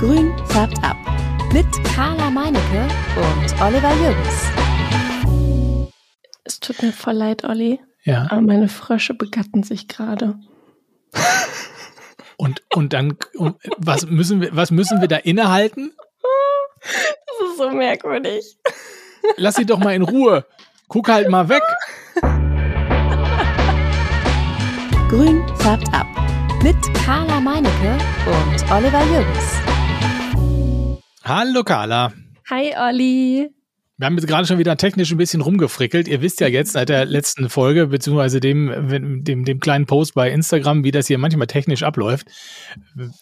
Grün färbt ab. Mit Carla Meinecke und Oliver Jürgens. Es tut mir voll leid, Olli. Ja. Aber meine Frösche begatten sich gerade. Und, und dann, und was, müssen wir, was müssen wir da innehalten? Das ist so merkwürdig. Lass sie doch mal in Ruhe. Guck halt mal weg. Grün färbt ab. Mit Carla Meinecke und Oliver Jürgens. Hallo Carla. Hi, Olli. Wir haben jetzt gerade schon wieder technisch ein bisschen rumgefrickelt. Ihr wisst ja jetzt seit der letzten Folge, beziehungsweise dem, dem, dem kleinen Post bei Instagram, wie das hier manchmal technisch abläuft.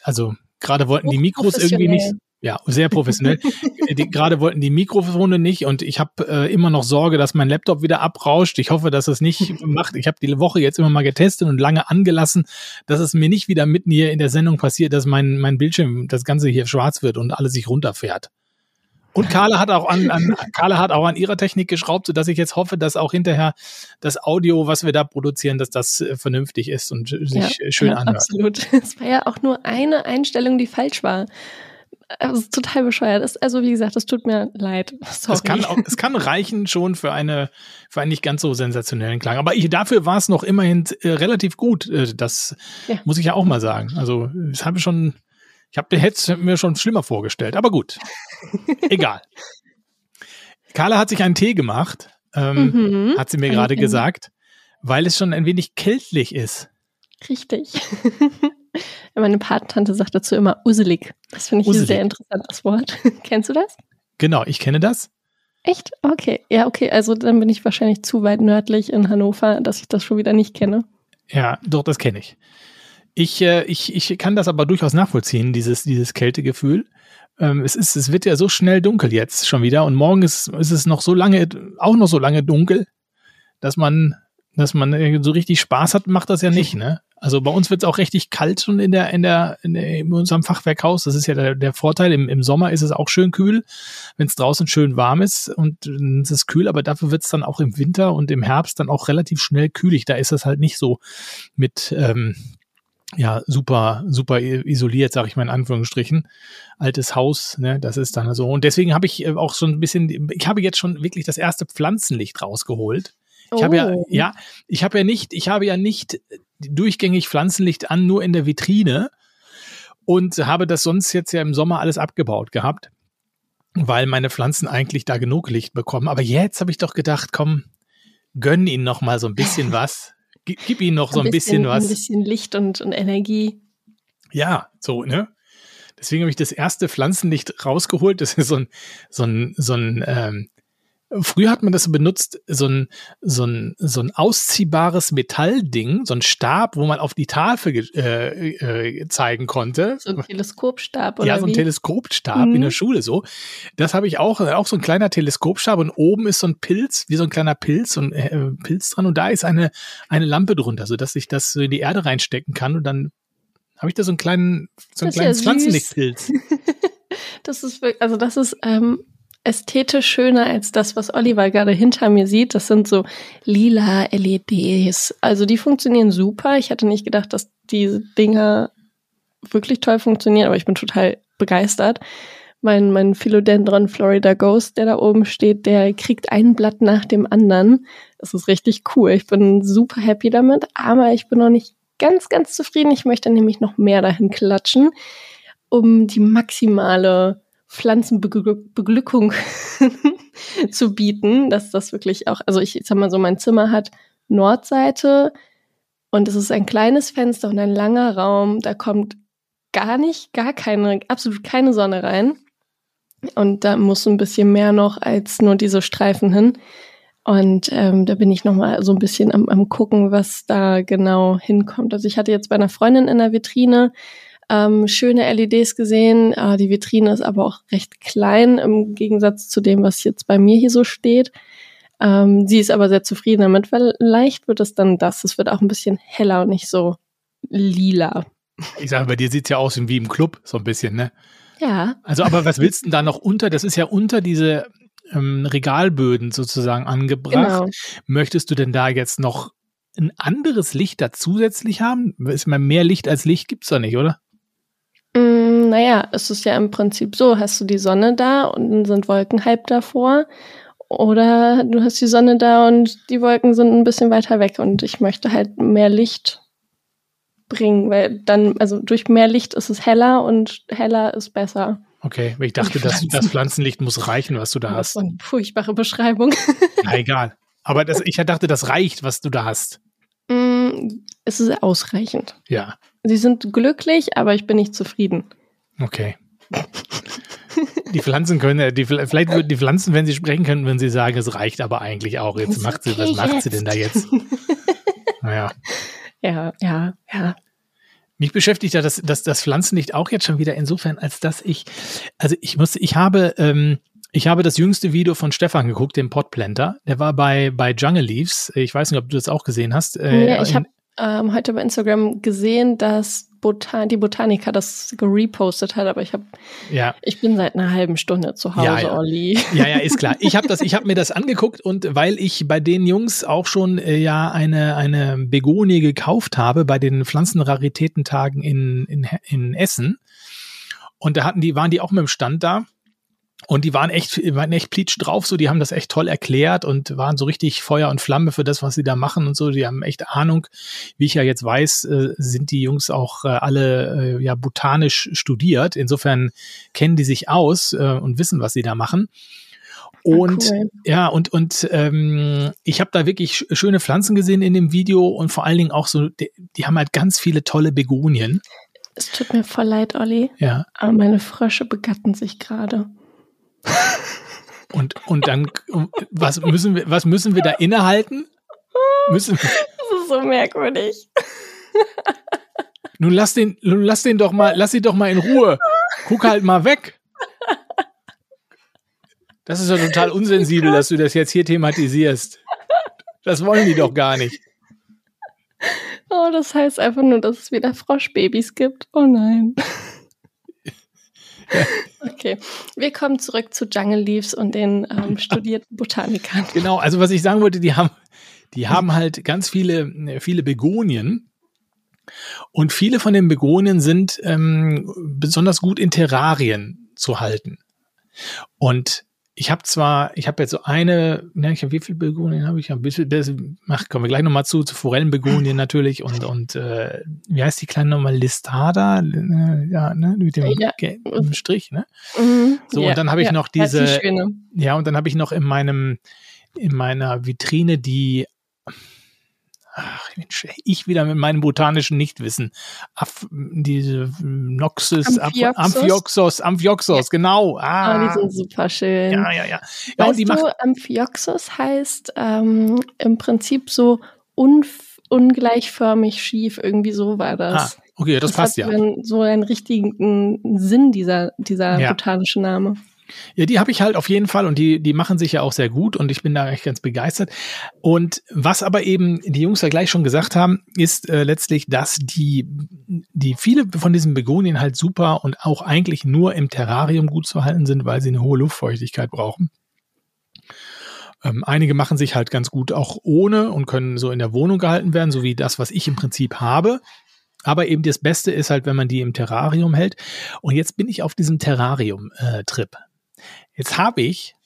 Also gerade wollten die Mikros irgendwie nicht. Ja, sehr professionell. die, gerade wollten die Mikrofone nicht und ich habe äh, immer noch Sorge, dass mein Laptop wieder abrauscht. Ich hoffe, dass es nicht macht. Ich habe die Woche jetzt immer mal getestet und lange angelassen, dass es mir nicht wieder mitten hier in der Sendung passiert, dass mein, mein Bildschirm, das Ganze hier schwarz wird und alles sich runterfährt. Und Carla hat auch an, an Carla hat auch an ihrer Technik geschraubt, sodass ich jetzt hoffe, dass auch hinterher das Audio, was wir da produzieren, dass das äh, vernünftig ist und sich Ja, schön ja, anhört. Absolut. Es war ja auch nur eine Einstellung, die falsch war. Das ist total bescheuert. Das, also, wie gesagt, es tut mir leid. Sorry. Es kann, auch, es kann reichen schon für eine für einen nicht ganz so sensationellen Klang. Aber ich, dafür war es noch immerhin äh, relativ gut. Äh, das Ja. muss ich ja auch mal sagen. Also ich habe schon, ich habe hätte mir schon schlimmer vorgestellt. Aber gut, egal. Carla hat sich einen Tee gemacht, ähm, Mhm. hat sie mir Ein- gerade ein- gesagt, weil es schon ein wenig kältlich ist. Richtig. Meine Patentante sagt dazu immer uselig. Das finde ich ein Uselig. sehr interessantes Wort. Kennst du das? Genau, ich kenne das. Echt? Okay. Ja, okay. Also dann bin ich wahrscheinlich zu weit nördlich in Hannover, dass ich das schon wieder nicht kenne. Ja, doch, das kenne ich. Ich, äh, ich. Ich kann das aber durchaus nachvollziehen, dieses, dieses Kältegefühl. Ähm, es, ist, es wird ja so schnell dunkel jetzt schon wieder und morgen ist, ist es noch so lange, auch noch so lange dunkel, dass man, dass man äh, so richtig Spaß hat, macht das ja nicht, ne? Also bei uns wird es auch richtig kalt schon in der, in der, in, der, in unserem Fachwerkhaus. Das ist ja der, der Vorteil. Im, Im Sommer ist es auch schön kühl, wenn es draußen schön warm ist und äh, es ist kühl, aber dafür wird es dann auch im Winter und im Herbst dann auch relativ schnell kühlig. Da ist es halt nicht so mit ähm, ja super super isoliert, sage ich mal in Anführungsstrichen. Altes Haus, ne, das ist dann so. Und deswegen habe ich äh, auch so ein bisschen, ich habe jetzt schon wirklich das erste Pflanzenlicht rausgeholt. Ich habe ja, Oh. ja, ich habe ja nicht, ich habe ja nicht durchgängig Pflanzenlicht an, nur in der Vitrine und habe das sonst jetzt ja im Sommer alles abgebaut gehabt, weil meine Pflanzen eigentlich da genug Licht bekommen. Aber jetzt habe ich doch gedacht, komm, gönn ihnen noch mal so ein bisschen was. Gib, gib ihnen noch so ein bisschen, was. Ein bisschen Licht und, und Energie. Ja, so, ne? Deswegen habe ich das erste Pflanzenlicht rausgeholt. Das ist so ein, so ein, so ein, ähm, früher hat man das benutzt, so ein, so ein, so ein ausziehbares Metallding, so ein Stab, wo man auf die Tafel äh, äh, zeigen konnte. So ein Teleskopstab oder ja, so ein wie? Teleskopstab in Mhm. der Schule so. Das habe ich auch, auch so ein kleiner Teleskopstab und oben ist so ein Pilz, wie so ein kleiner Pilz, so ein äh, Pilz dran und da ist eine, eine Lampe drunter, sodass ich das so in die Erde reinstecken kann und dann habe ich da so einen kleinen, so ein Das ist ja. Pflanzenlichtpilz. Das ist wirklich, also das ist ähm, ästhetisch schöner als das, was Oliver gerade hinter mir sieht. Das sind so lila LEDs. Also die funktionieren super. Ich hatte nicht gedacht, dass diese Dinger wirklich toll funktionieren, aber ich bin total begeistert. Mein, mein Philodendron Florida Ghost, der da oben steht, der kriegt ein Blatt nach dem anderen. Das ist richtig cool. Ich bin super happy damit, aber ich bin noch nicht ganz, ganz zufrieden. Ich möchte nämlich noch mehr dahin klatschen, um die maximale Pflanzenbeglückung zu bieten, dass das wirklich auch, also ich sag mal so, mein Zimmer hat Nordseite und es ist ein kleines Fenster und ein langer Raum, da kommt gar nicht, gar keine, absolut keine Sonne rein. Und da muss ein bisschen mehr noch als nur diese Streifen hin. Und ähm, da bin ich nochmal so ein bisschen am, am gucken, was da genau hinkommt. Also ich hatte jetzt bei einer Freundin in der Vitrine ähm, schöne LEDs gesehen. Äh, die Vitrine ist aber auch recht klein im Gegensatz zu dem, was jetzt bei mir hier so steht. Ähm, sie ist aber sehr zufrieden damit, weil leicht wird es dann das. Es wird auch ein bisschen heller und nicht so lila. Ich sage, bei dir sieht's ja aus wie im Club, so ein bisschen, ne? Ja, Also, aber was willst du denn da noch unter? Das ist ja unter diese ähm, Regalböden sozusagen angebracht. genau. Möchtest du denn da jetzt noch ein anderes Licht da zusätzlich haben? Ist mal mehr Licht als Licht gibt's da nicht, oder? Naja, es ist ja im Prinzip so, hast du die Sonne da und dann sind Wolken halb davor. Oder du hast die Sonne da und die Wolken sind ein bisschen weiter weg und ich möchte halt mehr Licht bringen, weil dann, also durch mehr Licht ist es heller und heller ist besser. Okay, weil ich dachte, das, das Pflanzenlicht muss reichen, was du da hast. Das ist eine furchtbare Beschreibung. Na egal. Aber das, ich dachte, das reicht, was du da hast. Mm, es ist ausreichend. Ja. Sie sind glücklich, aber ich bin nicht zufrieden. Okay. Die Pflanzen können, die, vielleicht würden die Pflanzen, wenn sie sprechen können, wenn sie sagen, es reicht aber eigentlich auch. Jetzt macht sie, was macht sie denn da jetzt? Naja. Ja, ja, ja. Mich beschäftigt ja das, das, das Pflanzenlicht auch jetzt schon wieder insofern, als dass ich, also ich musste, ich habe, ähm, ich habe das jüngste Video von Stefan geguckt, dem Potplanter. Der war bei, bei Jungle Leaves. Ich weiß nicht, ob du das auch gesehen hast. Äh, ja, ich habe ähm, heute bei Instagram gesehen, dass Botan die Botaniker das gerepostet hat, aber ich habe, ja. ich bin seit einer halben Stunde zu Hause, ja, ja. Olli. Ja, ja, ist klar. Ich habe das, ich habe mir das angeguckt und weil ich bei den Jungs auch schon äh, ja eine eine Begonie gekauft habe bei den Pflanzenraritätentagen in in, in Essen und da hatten die waren die auch mit dem Stand da und die waren echt, waren echt plitsch drauf, so, die haben das echt toll erklärt und waren so richtig Feuer und Flamme für das, was sie da machen und so. Die haben echt Ahnung. Wie ich ja jetzt weiß, äh, sind die Jungs auch äh, alle äh, ja botanisch studiert. Insofern kennen die sich aus äh, und wissen, was sie da machen. Und ah, cool. ja, und, und ähm, ich habe da wirklich schöne Pflanzen gesehen in dem Video und vor allen Dingen auch so, die, die haben halt ganz viele tolle Begonien. Es tut mir voll leid, Olli. Ja. Aber meine Frösche begatten sich gerade. Und, und dann, was müssen wir, was müssen wir da innehalten? Müssen wir, das ist so merkwürdig. Nun lass den, nun lass den doch mal, lass ihn doch mal in Ruhe. Guck halt mal weg. Das ist ja total unsensibel, dass du das jetzt hier thematisierst. Das wollen die doch gar nicht. Oh, das heißt einfach nur, dass es wieder Froschbabys gibt. Oh nein. Okay, wir kommen zurück zu Jungle Leaves und den ähm, studierten Botanikern. Genau, also was ich sagen wollte, die haben, die haben halt ganz viele, viele Begonien. Und viele von den Begonien sind ähm, besonders gut in Terrarien zu halten. Und ich habe zwar, ich habe jetzt so eine, ne, ich habe wie viele Begonien habe ich? Ein bisschen, das, ach, kommen wir gleich nochmal zu, zu Forellenbegonien natürlich und und äh, wie heißt die kleine nochmal Listada, äh, ja, ne, mit dem ja. Strich, ne? Mhm. So ja. und dann habe ich ja. noch diese, ja und dann habe ich noch in meinem in meiner Vitrine die ach Mensch, ich wieder mit meinem botanischen Nichtwissen. Af, diese Noxus, Amphioxus, Amphioxus, Amphioxus ja. genau. Ah. Oh, die sind super schön. Ja, ja, ja. ja weißt du, Amphioxus heißt ähm, im Prinzip so ungleichförmig schief, irgendwie so war das. Ah, okay, das, das passt ja. So einen richtigen Sinn, dieser, dieser ja. botanische Name. Ja, die habe ich halt auf jeden Fall und die, die machen sich ja auch sehr gut und ich bin da echt ganz begeistert. Und was aber eben die Jungs ja gleich schon gesagt haben, ist äh, letztlich, dass die, die viele von diesen Begonien halt super und auch eigentlich nur im Terrarium gut zu halten sind, weil sie eine hohe Luftfeuchtigkeit brauchen. Ähm, einige machen sich halt ganz gut auch ohne und können so in der Wohnung gehalten werden, so wie das, was ich im Prinzip habe. Aber eben das Beste ist halt, wenn man die im Terrarium hält. Und jetzt bin ich auf diesem Terrarium-Trip. Äh, Jetzt habe ich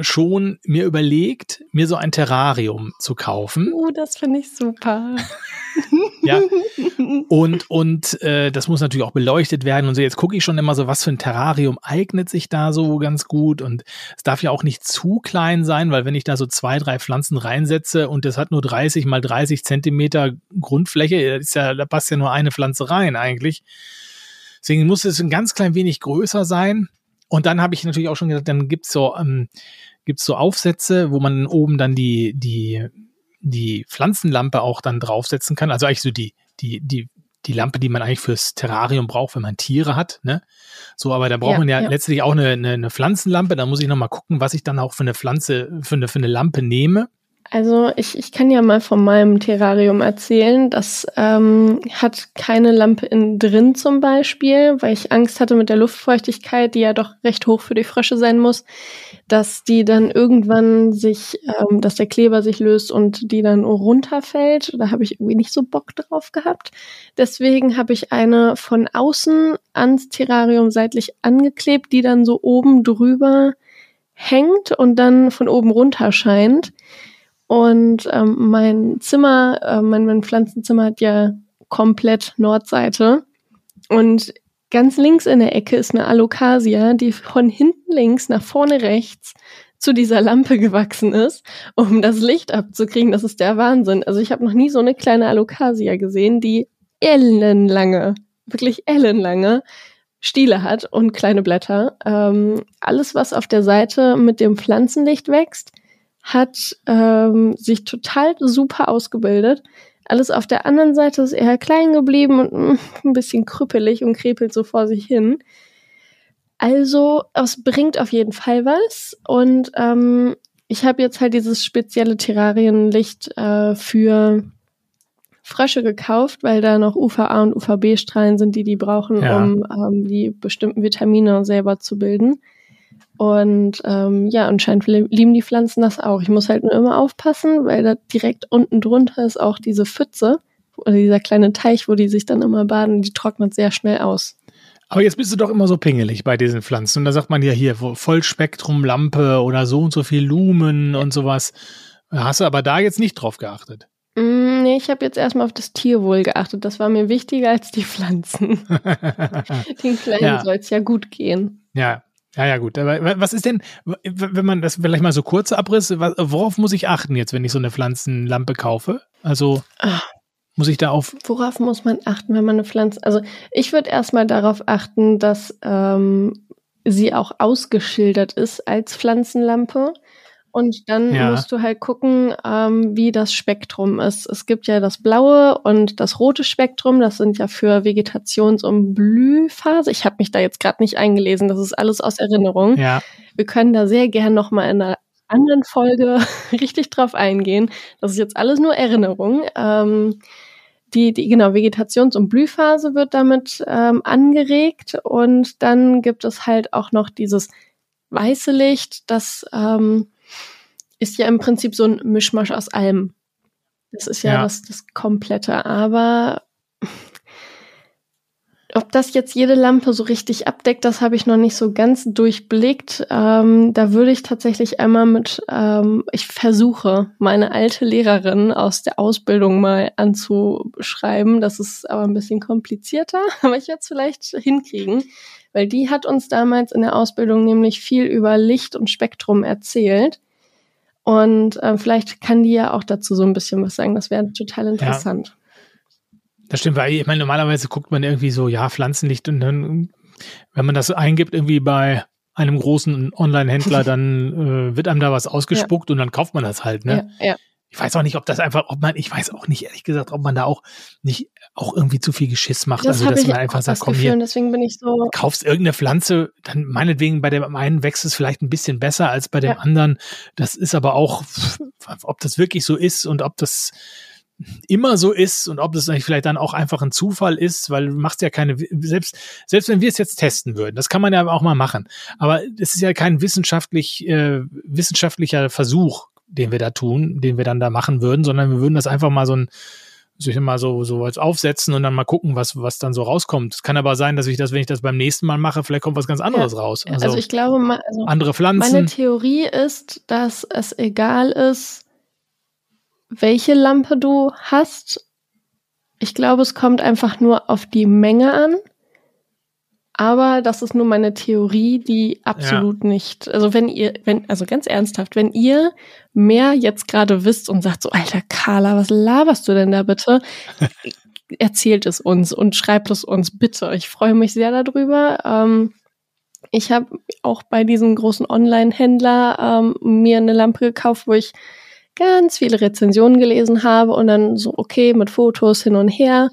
schon mir überlegt, mir so ein Terrarium zu kaufen. Oh, das finde ich super. ja. Und, und äh, das muss natürlich auch beleuchtet werden. Und so, jetzt gucke ich schon immer so, was für ein Terrarium eignet sich da so ganz gut. Und es darf ja auch nicht zu klein sein, weil wenn ich da so zwei, drei Pflanzen reinsetze und das hat nur 30 mal 30 Zentimeter Grundfläche, ist ja, da passt ja nur eine Pflanze rein eigentlich. Deswegen muss es ein ganz klein wenig größer sein. Und dann habe ich natürlich auch schon gesagt, dann gibt's so, ähm, gibt's so Aufsätze, wo man oben dann die, die, die Pflanzenlampe auch dann draufsetzen kann. Also eigentlich so die, die, die, die Lampe, die man eigentlich fürs Terrarium braucht, wenn man Tiere hat, ne? So, aber da braucht ja, man ja, ja, letztlich auch eine, eine, eine Pflanzenlampe. Da muss ich nochmal gucken, was ich dann auch für eine Pflanze, für eine, für eine Lampe nehme. Also ich, ich kann ja mal von meinem Terrarium erzählen. Das ähm, hat keine Lampe innen drin zum Beispiel, weil ich Angst hatte mit der Luftfeuchtigkeit, die ja doch recht hoch für die Frösche sein muss, dass die dann irgendwann sich, ähm, dass der Kleber sich löst und die dann runterfällt. Da habe ich irgendwie nicht so Bock drauf gehabt. Deswegen habe ich eine von außen ans Terrarium seitlich angeklebt, die dann so oben drüber hängt und dann von oben runter scheint. Und ähm, mein Zimmer, äh, mein, mein Pflanzenzimmer hat ja komplett Nordseite. Und ganz links in der Ecke ist eine Alocasia, die von hinten links nach vorne rechts zu dieser Lampe gewachsen ist, um das Licht abzukriegen. Das ist der Wahnsinn. Also ich habe noch nie so eine kleine Alocasia gesehen, die ellenlange, wirklich ellenlange Stiele hat und kleine Blätter. Ähm, alles, was auf der Seite mit dem Pflanzenlicht wächst, hat ähm, sich total super ausgebildet. Alles auf der anderen Seite ist eher klein geblieben und mh, mm, ein bisschen krüppelig und krepelt so vor sich hin. Also, es bringt auf jeden Fall was. Und ähm, ich habe jetzt halt dieses spezielle Terrarienlicht äh, für Frösche gekauft, weil da noch UVA und UVB-Strahlen sind, die die brauchen, ja. um ähm, die bestimmten Vitamine selber zu bilden. Und ähm, ja, anscheinend lieben die Pflanzen das auch. Ich muss halt nur immer aufpassen, weil da direkt unten drunter ist auch diese Pfütze oder dieser kleine Teich, wo die sich dann immer baden, die trocknet sehr schnell aus. Aber jetzt bist du doch immer so pingelig bei diesen Pflanzen. Und da sagt man ja hier Vollspektrumlampe oder so und so viel Lumen und sowas. Hast du aber da jetzt nicht drauf geachtet? Mm, nee, ich habe jetzt erstmal auf das Tierwohl geachtet. Das war mir wichtiger als die Pflanzen. Den Kleinen ja. soll es ja gut gehen. Ja, ja, ja, gut. Aber was ist denn, wenn man das vielleicht mal so kurz abriss, worauf muss ich achten jetzt, wenn ich so eine Pflanzenlampe kaufe? Also Ach, muss ich da auf. Worauf muss man achten, wenn man eine Pflanze. Also ich würde erstmal darauf achten, dass ähm, sie auch ausgeschildert ist als Pflanzenlampe. Und dann ja. musst du halt gucken, ähm, wie das Spektrum ist. Es gibt ja das blaue und das rote Spektrum. Das sind ja für Vegetations- und Blühphase. Ich habe mich da jetzt gerade nicht eingelesen. Das ist alles aus Erinnerung. Ja. Wir können da sehr gern noch mal in einer anderen Folge richtig drauf eingehen. Das ist jetzt alles nur Erinnerung. Ähm, die, die genau Vegetations- und Blühphase wird damit ähm, angeregt und dann gibt es halt auch noch dieses weiße Licht, das ähm, ist ja im Prinzip so ein Mischmasch aus allem. Das ist ja, ja. Das, das Komplette. Aber ob das jetzt jede Lampe so richtig abdeckt, das habe ich noch nicht so ganz durchblickt. Ähm, da würde ich tatsächlich einmal mit, ähm, ich versuche, meine alte Lehrerin aus der Ausbildung mal anzuschreiben. Das ist aber ein bisschen komplizierter, aber ich werde es vielleicht hinkriegen, weil die hat uns damals in der Ausbildung nämlich viel über Licht und Spektrum erzählt. Und äh, vielleicht kann die ja auch dazu so ein bisschen was sagen. Das wäre total interessant. Ja. Das stimmt, weil ich meine, normalerweise guckt man irgendwie so, ja, Pflanzenlicht und dann, wenn man das eingibt, irgendwie bei einem großen Online-Händler, dann äh, wird einem da was ausgespuckt ja. und dann kauft man das halt, ne? Ja, ja. Ich weiß auch nicht, ob das einfach, ob man, ich weiß auch nicht, ehrlich gesagt, ob man da auch nicht auch irgendwie zu viel Geschiss macht. Das also, dass man einfach sagt, komm Gefühl, hier, deswegen bin ich so. Kaufst irgendeine Pflanze, dann meinetwegen bei dem einen wächst es vielleicht ein bisschen besser als bei dem ja. anderen. Das ist aber auch, ob das wirklich so ist und ob das immer so ist und ob das vielleicht dann auch einfach ein Zufall ist, weil du machst ja keine, selbst, selbst wenn wir es jetzt testen würden, das kann man ja auch mal machen. Aber es ist ja kein wissenschaftlich, äh, wissenschaftlicher Versuch, den wir da tun, den wir dann da machen würden, sondern wir würden das einfach mal so ein, sich mal so, so was aufsetzen und dann mal gucken, was, was dann so rauskommt. Es kann aber sein, dass ich das, wenn ich das beim nächsten Mal mache, vielleicht kommt was ganz anderes ja. raus. Also, also, ich glaube, also andere Pflanzen. Meine Theorie ist, dass es egal ist, welche Lampe du hast. Ich glaube, es kommt einfach nur auf die Menge an. Aber das ist nur meine Theorie, die absolut ja. nicht. Also wenn ihr, wenn, also ganz ernsthaft, wenn ihr mehr jetzt gerade wisst und sagt so, alter Carla, was laberst du denn da bitte? Erzählt es uns und schreibt es uns bitte. Ich freue mich sehr darüber. Ähm, ich habe auch bei diesem großen Online-Händler ähm, mir eine Lampe gekauft, wo ich ganz viele Rezensionen gelesen habe und dann so, okay, mit Fotos hin und her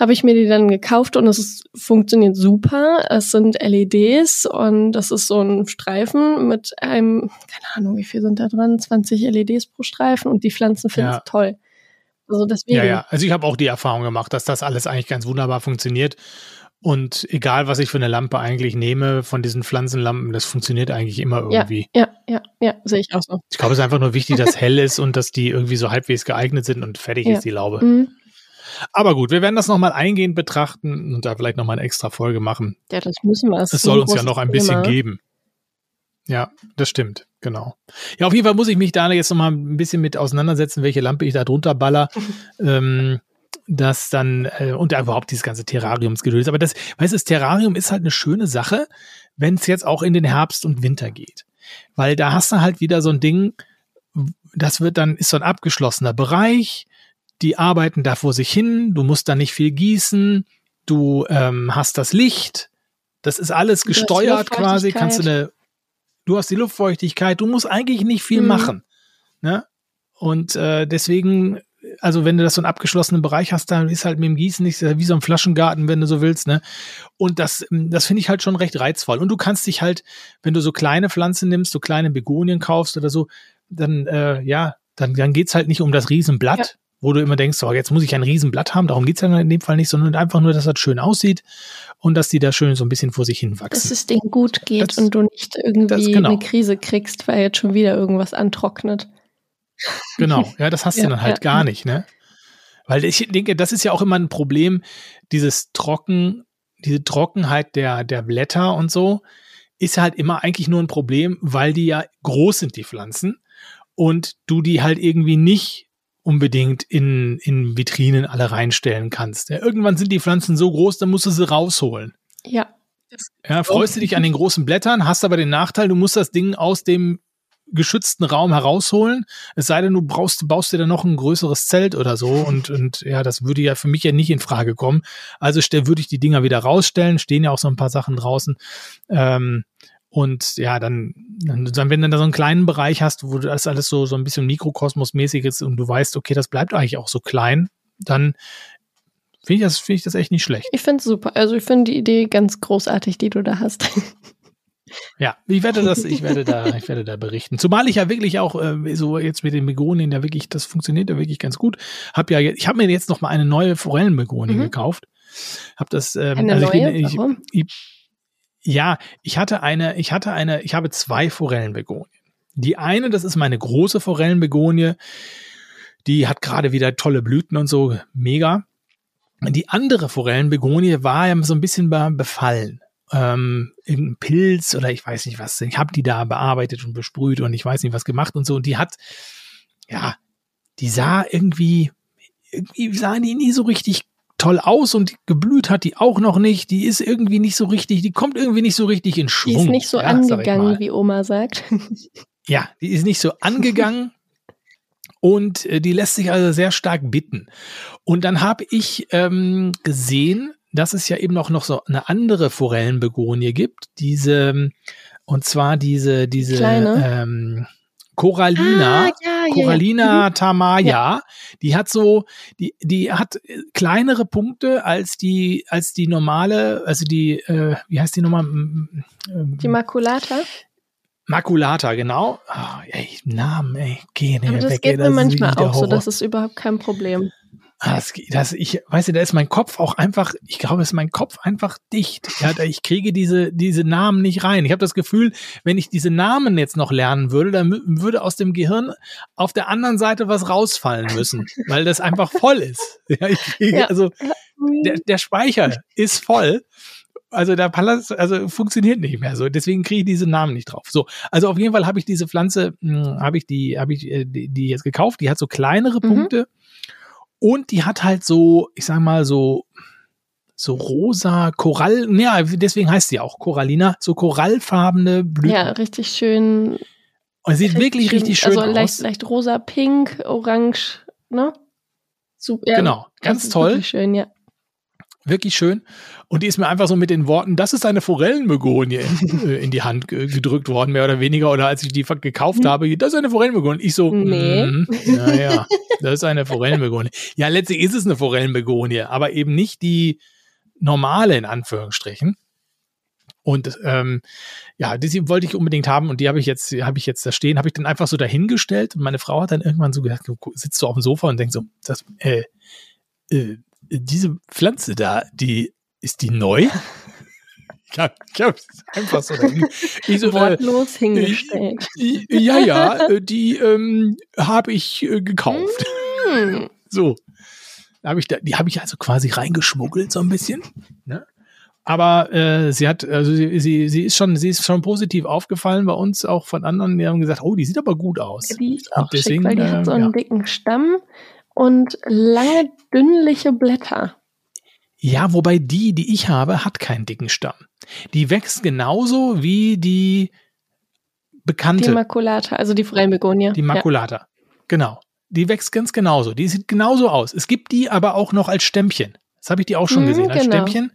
habe ich mir die dann gekauft und es ist, funktioniert super. Es sind LEDs und das ist so ein Streifen mit einem, keine Ahnung, wie viel sind da dran? 20 LEDs pro Streifen und die Pflanzen finden es Ja. toll. Also deswegen. Ja, ja. Also ich habe auch die Erfahrung gemacht, dass das alles eigentlich ganz wunderbar funktioniert. Und egal, was ich für eine Lampe eigentlich nehme von diesen Pflanzenlampen, das funktioniert eigentlich immer irgendwie. Ja, ja, ja, sehe ich auch so. Ich glaube, es ist einfach nur wichtig, dass hell ist und dass die irgendwie so halbwegs geeignet sind und fertig Ja. ist die Laube. Mhm. Aber gut, wir werden das nochmal eingehend betrachten und da vielleicht nochmal eine extra Folge machen. Ja, das müssen wir. Das Es soll uns ja noch ein bisschen Thema. geben. Ja, das stimmt, genau. Ja, auf jeden Fall muss ich mich da jetzt nochmal ein bisschen mit auseinandersetzen, welche Lampe ich da drunter baller. ähm, das dann, äh, und überhaupt dieses ganze Terrariumsgeduld. Aber das, weißt du, das Terrarium ist halt eine schöne Sache, wenn es jetzt auch in den Herbst und Winter geht. Weil da hast du halt wieder so ein Ding, das wird dann, ist so ein abgeschlossener Bereich, die arbeiten da vor sich hin, du musst da nicht viel gießen, du ähm, hast das Licht, das ist alles gesteuert quasi, kannst du eine, du hast die Luftfeuchtigkeit, du musst eigentlich nicht viel Mhm. machen. Ne? Und äh, deswegen, also wenn du das so einen abgeschlossenen Bereich hast, dann ist halt mit dem Gießen nicht wie so ein Flaschengarten, wenn du so willst, ne? Und das, ähm, das finde ich halt schon recht reizvoll. Und du kannst dich halt, wenn du so kleine Pflanzen nimmst, so kleine Begonien kaufst oder so, dann, äh, ja, dann, dann geht's halt nicht um das Riesenblatt, Ja. Wo du immer denkst, oh, jetzt muss ich ein Riesenblatt haben, darum geht's ja in dem Fall nicht, sondern einfach nur, dass das schön aussieht und dass die da schön so ein bisschen vor sich hin Dass wachsen. es denen gut geht Das- und du nicht irgendwie genau. eine Krise kriegst, weil jetzt schon wieder irgendwas antrocknet. Genau, ja, das hast Ja, du dann halt ja. gar nicht, ne? Weil ich denke, das ist ja auch immer ein Problem, dieses Trocken, diese Trockenheit der, der Blätter und so, ist halt immer eigentlich nur ein Problem, weil die ja groß sind, die Pflanzen, und du die halt irgendwie nicht unbedingt in, in Vitrinen alle reinstellen kannst. Ja, irgendwann sind die Pflanzen so groß, dann musst du sie rausholen. Ja. Ja, freust du dich an den großen Blättern, hast aber den Nachteil, du musst das Ding aus dem geschützten Raum herausholen. Es sei denn, du brauchst, baust dir dann noch ein größeres Zelt oder so und, und ja, das würde ja für mich ja nicht in Frage kommen. Also stell, würde ich die Dinger wieder rausstellen, stehen ja auch so ein paar Sachen draußen. Ähm, und ja, dann, dann, wenn du da so einen kleinen Bereich hast, wo das alles so, so ein bisschen Mikrokosmos-mäßig ist und du weißt, okay, das bleibt eigentlich auch so klein, dann finde ich das, finde ich das echt nicht schlecht. Ich finde es super. Also ich finde die Idee ganz großartig, die du da hast. Ja, ich werde das, ich werde da, ich werde da berichten. Zumal ich ja wirklich auch äh, so jetzt mit den Begonien da wirklich, das funktioniert ja wirklich ganz gut. Hab ja, ich habe mir jetzt noch mal eine neue Forellenbegonie Mhm. gekauft. Hab das, ähm, Eine also ich neue? bin, ich, Warum? Ja, ich hatte eine, ich hatte eine, ich habe zwei Forellenbegonien. Die eine, das ist meine große Forellenbegonie, die hat gerade wieder tolle Blüten und so, mega. Die andere Forellenbegonie war ja so ein bisschen be befallen. Ähm, irgendein Pilz oder ich weiß nicht was. Ich habe die da bearbeitet und besprüht und ich weiß nicht was gemacht und so. Und die hat, ja, die sah irgendwie, irgendwie sah die nie so richtig toll aus und geblüht hat die auch noch nicht. Die ist irgendwie nicht so richtig, die kommt irgendwie nicht so richtig in Die Schwung. ist nicht so ja, angegangen, wie Oma sagt. Ja, die ist nicht so angegangen und äh, die lässt sich also sehr stark bitten. Und dann habe ich ähm, gesehen, dass es ja eben auch noch so eine andere Forellenbegonie gibt, diese und zwar diese diese Kleine? ähm, Corallina. Ah, ja, ja, Corallina ja. tamaya, die hat so, die, die hat äh, kleinere Punkte als die, als die normale, also die, äh, wie heißt die nochmal? Ähm, Die Makulata. Makulata, genau. Oh, ey, Namen, ey, geh Aber nicht das weg, geht ey, mir ist manchmal auch so. Das ist überhaupt kein Problem. Ah, Das, das, ich, weißt du, da ist mein Kopf auch einfach, ich glaube, ist mein Kopf einfach dicht. Ja, ich kriege diese, diese Namen nicht rein. Ich habe das Gefühl, wenn ich diese Namen jetzt noch lernen würde, dann würde aus dem Gehirn auf der anderen Seite was rausfallen müssen, weil das einfach voll ist. Ja, ich kriege, Ja. also der, der Speicher ist voll. Also der Palast, also funktioniert nicht mehr so. Deswegen kriege ich diese Namen nicht drauf. So, also auf jeden Fall habe ich diese Pflanze, mh, habe ich die, habe ich äh, die, die jetzt gekauft. Die hat so kleinere Mhm. Und die hat halt so, ich sag mal so so rosa Korall, ja, deswegen heißt sie auch Corallina, so korallfarbene Blüten. Ja, richtig schön. Und sieht wirklich richtig schön also aus. leicht, leicht rosa, pink, orange, ne? Super. Genau, ganz toll. Schön, ja. Wirklich schön. Und die ist mir einfach so mit den Worten, das ist eine Forellenbegonie äh, in die Hand gedrückt worden, mehr oder weniger. Oder als ich die gekauft habe, das ist eine Forellenbegonie. Ich so, nee. Mm, naja, das ist eine Forellenbegonie. Ja, letztlich ist es eine Forellenbegonie, aber eben nicht die normale in Anführungsstrichen. Und ähm, ja, die wollte ich unbedingt haben und die habe ich jetzt, habe ich jetzt da stehen, habe ich dann einfach so dahingestellt und meine Frau hat dann irgendwann so gesagt, sitzt so auf dem Sofa und denkt so, das, äh, äh, diese Pflanze da, die ist die neu? Ich habe einfach so so, Wortlos äh, hingestellt. Äh, ja, ja, äh, die ähm, habe ich äh, gekauft. Mm. So. Hab ich da, die habe ich also quasi reingeschmuggelt, so ein bisschen. Ne? Aber äh, sie hat, also sie, sie, sie ist schon, sie ist schon positiv aufgefallen bei uns, auch von anderen, die haben gesagt, oh, die sieht aber gut aus. Die ist auch deswegen, schick, weil die äh, hat so einen ja. dicken Stamm und lange, dünnliche Blätter. Ja, wobei die, die ich habe, hat keinen dicken Stamm. Die wächst genauso wie die bekannte. Die Makulata, also die Forellenbegonie. Die Makulata, ja. genau. Die wächst ganz genauso. Die sieht genauso aus. Es gibt die aber auch noch als Stämmchen. Das habe ich die auch schon mhm, gesehen, als genau. Stämmchen.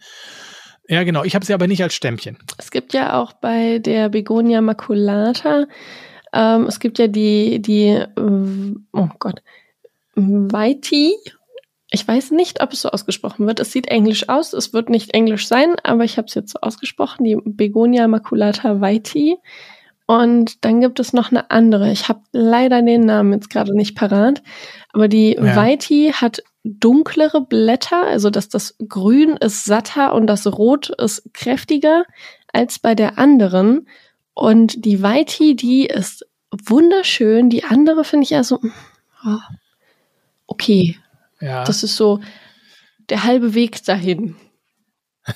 Ja, genau. Ich habe sie aber nicht als Stämmchen. Es gibt ja auch bei der Begonia maculata, ähm, es gibt ja die, die, äh, oh Gott, Whitey. Ich weiß nicht, ob es so ausgesprochen wird. Es sieht englisch aus. Es wird nicht englisch sein, aber ich habe es jetzt so ausgesprochen. Die Begonia maculata Whitey. Und dann gibt es noch eine andere. Ich habe leider den Namen jetzt gerade nicht parat. Aber die ja. Whitey hat dunklere Blätter, also dass das Grün ist satter und das Rot ist kräftiger als bei der anderen. Und die Whitey, die ist wunderschön. Die andere finde ich ja so, oh, okay. Ja. Das ist so der halbe Weg dahin.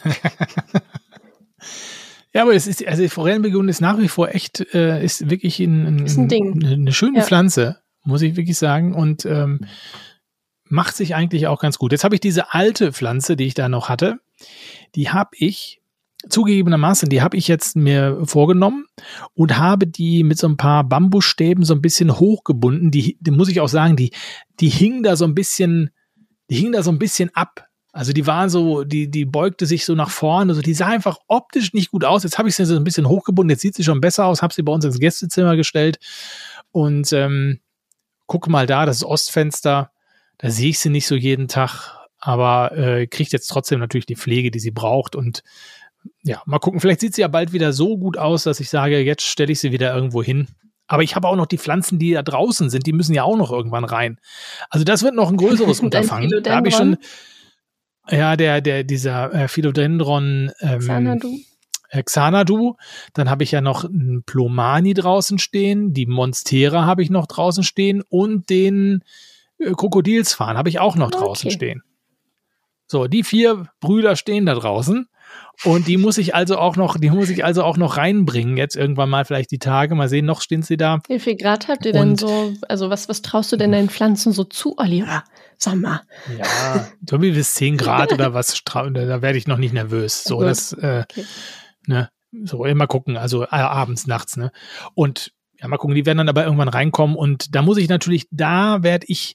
ja, aber es ist, also Forellenbegon ist nach wie vor echt, äh, ist wirklich ein, ein, ist ein. Eine, eine schöne ja. Pflanze, muss ich wirklich sagen. Und ähm, macht sich eigentlich auch ganz gut. Jetzt habe ich diese alte Pflanze, die ich da noch hatte, die habe ich zugegebenermaßen, die habe ich jetzt mir vorgenommen und habe die mit so ein paar Bambusstäben so ein bisschen hochgebunden. Die, die muss ich auch sagen, die, die hing da so ein bisschen, die hing da so ein bisschen ab. Also die war so, die, die beugte sich so nach vorne. Also die sah einfach optisch nicht gut aus. Jetzt habe ich sie so ein bisschen hochgebunden. Jetzt sieht sie schon besser aus. Habe sie bei uns ins Gästezimmer gestellt und ähm, gucke mal da, das Ostfenster da sehe ich sie nicht so jeden Tag, aber äh, kriegt jetzt trotzdem natürlich die Pflege, die sie braucht. Und ja, mal gucken, vielleicht sieht sie ja bald wieder so gut aus, dass ich sage, jetzt stelle ich sie wieder irgendwo hin. Aber ich habe auch noch die Pflanzen, die da draußen sind, die müssen ja auch noch irgendwann rein. Also das wird noch ein größeres Unterfangen. Da habe ich schon, ja, der, der, dieser äh, Philodendron ähm, Xanadu. Äh, Xanadu. Dann habe ich ja noch einen Plomani draußen stehen, die Monstera habe ich noch draußen stehen und den äh, Krokodilsfahren habe ich auch noch draußen okay. stehen. So, die vier Brüder stehen da draußen und die muss ich also auch noch, die muss ich also auch noch reinbringen. Jetzt irgendwann mal vielleicht die Tage. Mal sehen, noch stehen sie da. Wie viel Grad habt ihr denn so? Also was, was traust du denn deinen Pflanzen so zu, Oliver? Sag mal. Ja, so wie bis 10 Grad oder was, da werde ich noch nicht nervös. So, Gut. das, äh, okay. ne, so immer gucken, also äh, abends, nachts, ne. Und ja, mal gucken, die werden dann aber irgendwann reinkommen und da muss ich natürlich, da werde ich